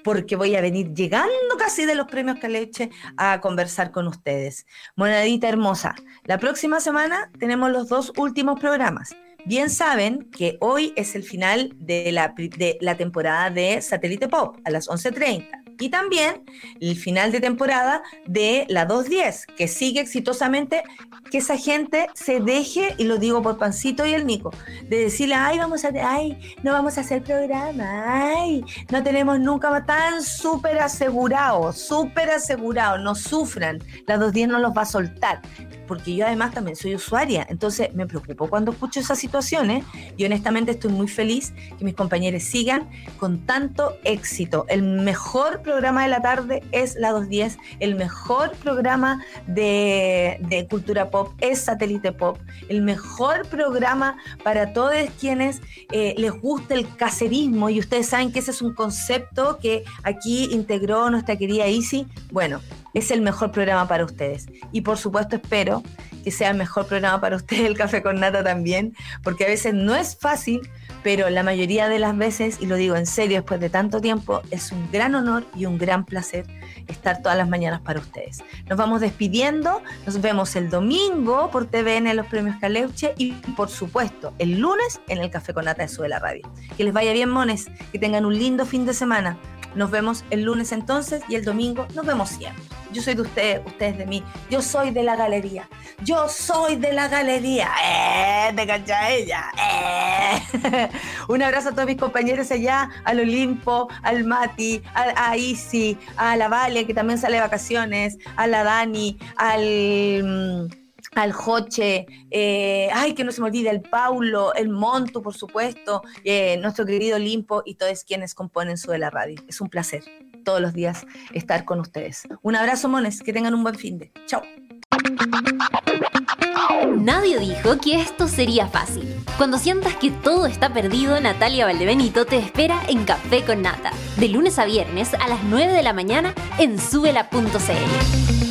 porque voy a venir llegando casi de los premios Caleche a conversar con ustedes. Monadita hermosa, la próxima semana tenemos los dos últimos programas. Bien saben que hoy es el final de la, de la temporada de Satélite Pop a las 11.30 y también el final de temporada de la 210, que sigue exitosamente, que esa gente se deje, y lo digo por Pancito y el Nico, de decirle, ay, vamos a, ay, no vamos a hacer programa, ay, no tenemos nunca tan súper asegurado, súper asegurado, no sufran, la 210 no los va a soltar porque yo además también soy usuaria, entonces me preocupo cuando escucho esas situaciones y honestamente estoy muy feliz que mis compañeros sigan con tanto éxito. El mejor programa de la tarde es la 210, el mejor programa de, cultura pop es satélite pop, el mejor programa para todos quienes eh, les gusta el caserismo y ustedes saben que ese es un concepto que aquí integró nuestra querida Isi. Bueno, es el mejor programa para ustedes. Y por supuesto espero que sea el mejor programa para ustedes el café con nata también, porque a veces no es fácil, pero la mayoría de las veces, y lo digo en serio después de tanto tiempo, es un gran honor y un gran placer estar todas las mañanas para ustedes. Nos vamos despidiendo, nos vemos el domingo por TVN en los premios Caleuche y por supuesto el lunes en el Café con Nata de Suela Radio. Que les vaya bien, mones, que tengan un lindo fin de semana. Nos vemos el lunes entonces y el domingo nos vemos siempre. Yo soy de ustedes, ustedes de mí. Yo soy de la galería. Yo soy de la galería. ¡Eh! ¿Te cacha ella? ¡Eh! Un abrazo a todos mis compañeros allá, al Olimpo, al Mati, a, a a la Vale, que también sale de vacaciones, a la Dani, al al Joche, eh, ay, que no se me olvide, el Paulo, el Montu, por supuesto, eh, nuestro querido Limpo y todos quienes componen su la radio. Es un placer todos los días estar con ustedes. Un abrazo, mones, que tengan un buen fin de. Chao. Nadie dijo que esto sería fácil. Cuando sientas que todo está perdido, Natalia Valdebenito te espera en Café con Nata, de lunes a viernes a las 9 de la mañana en subela.cl.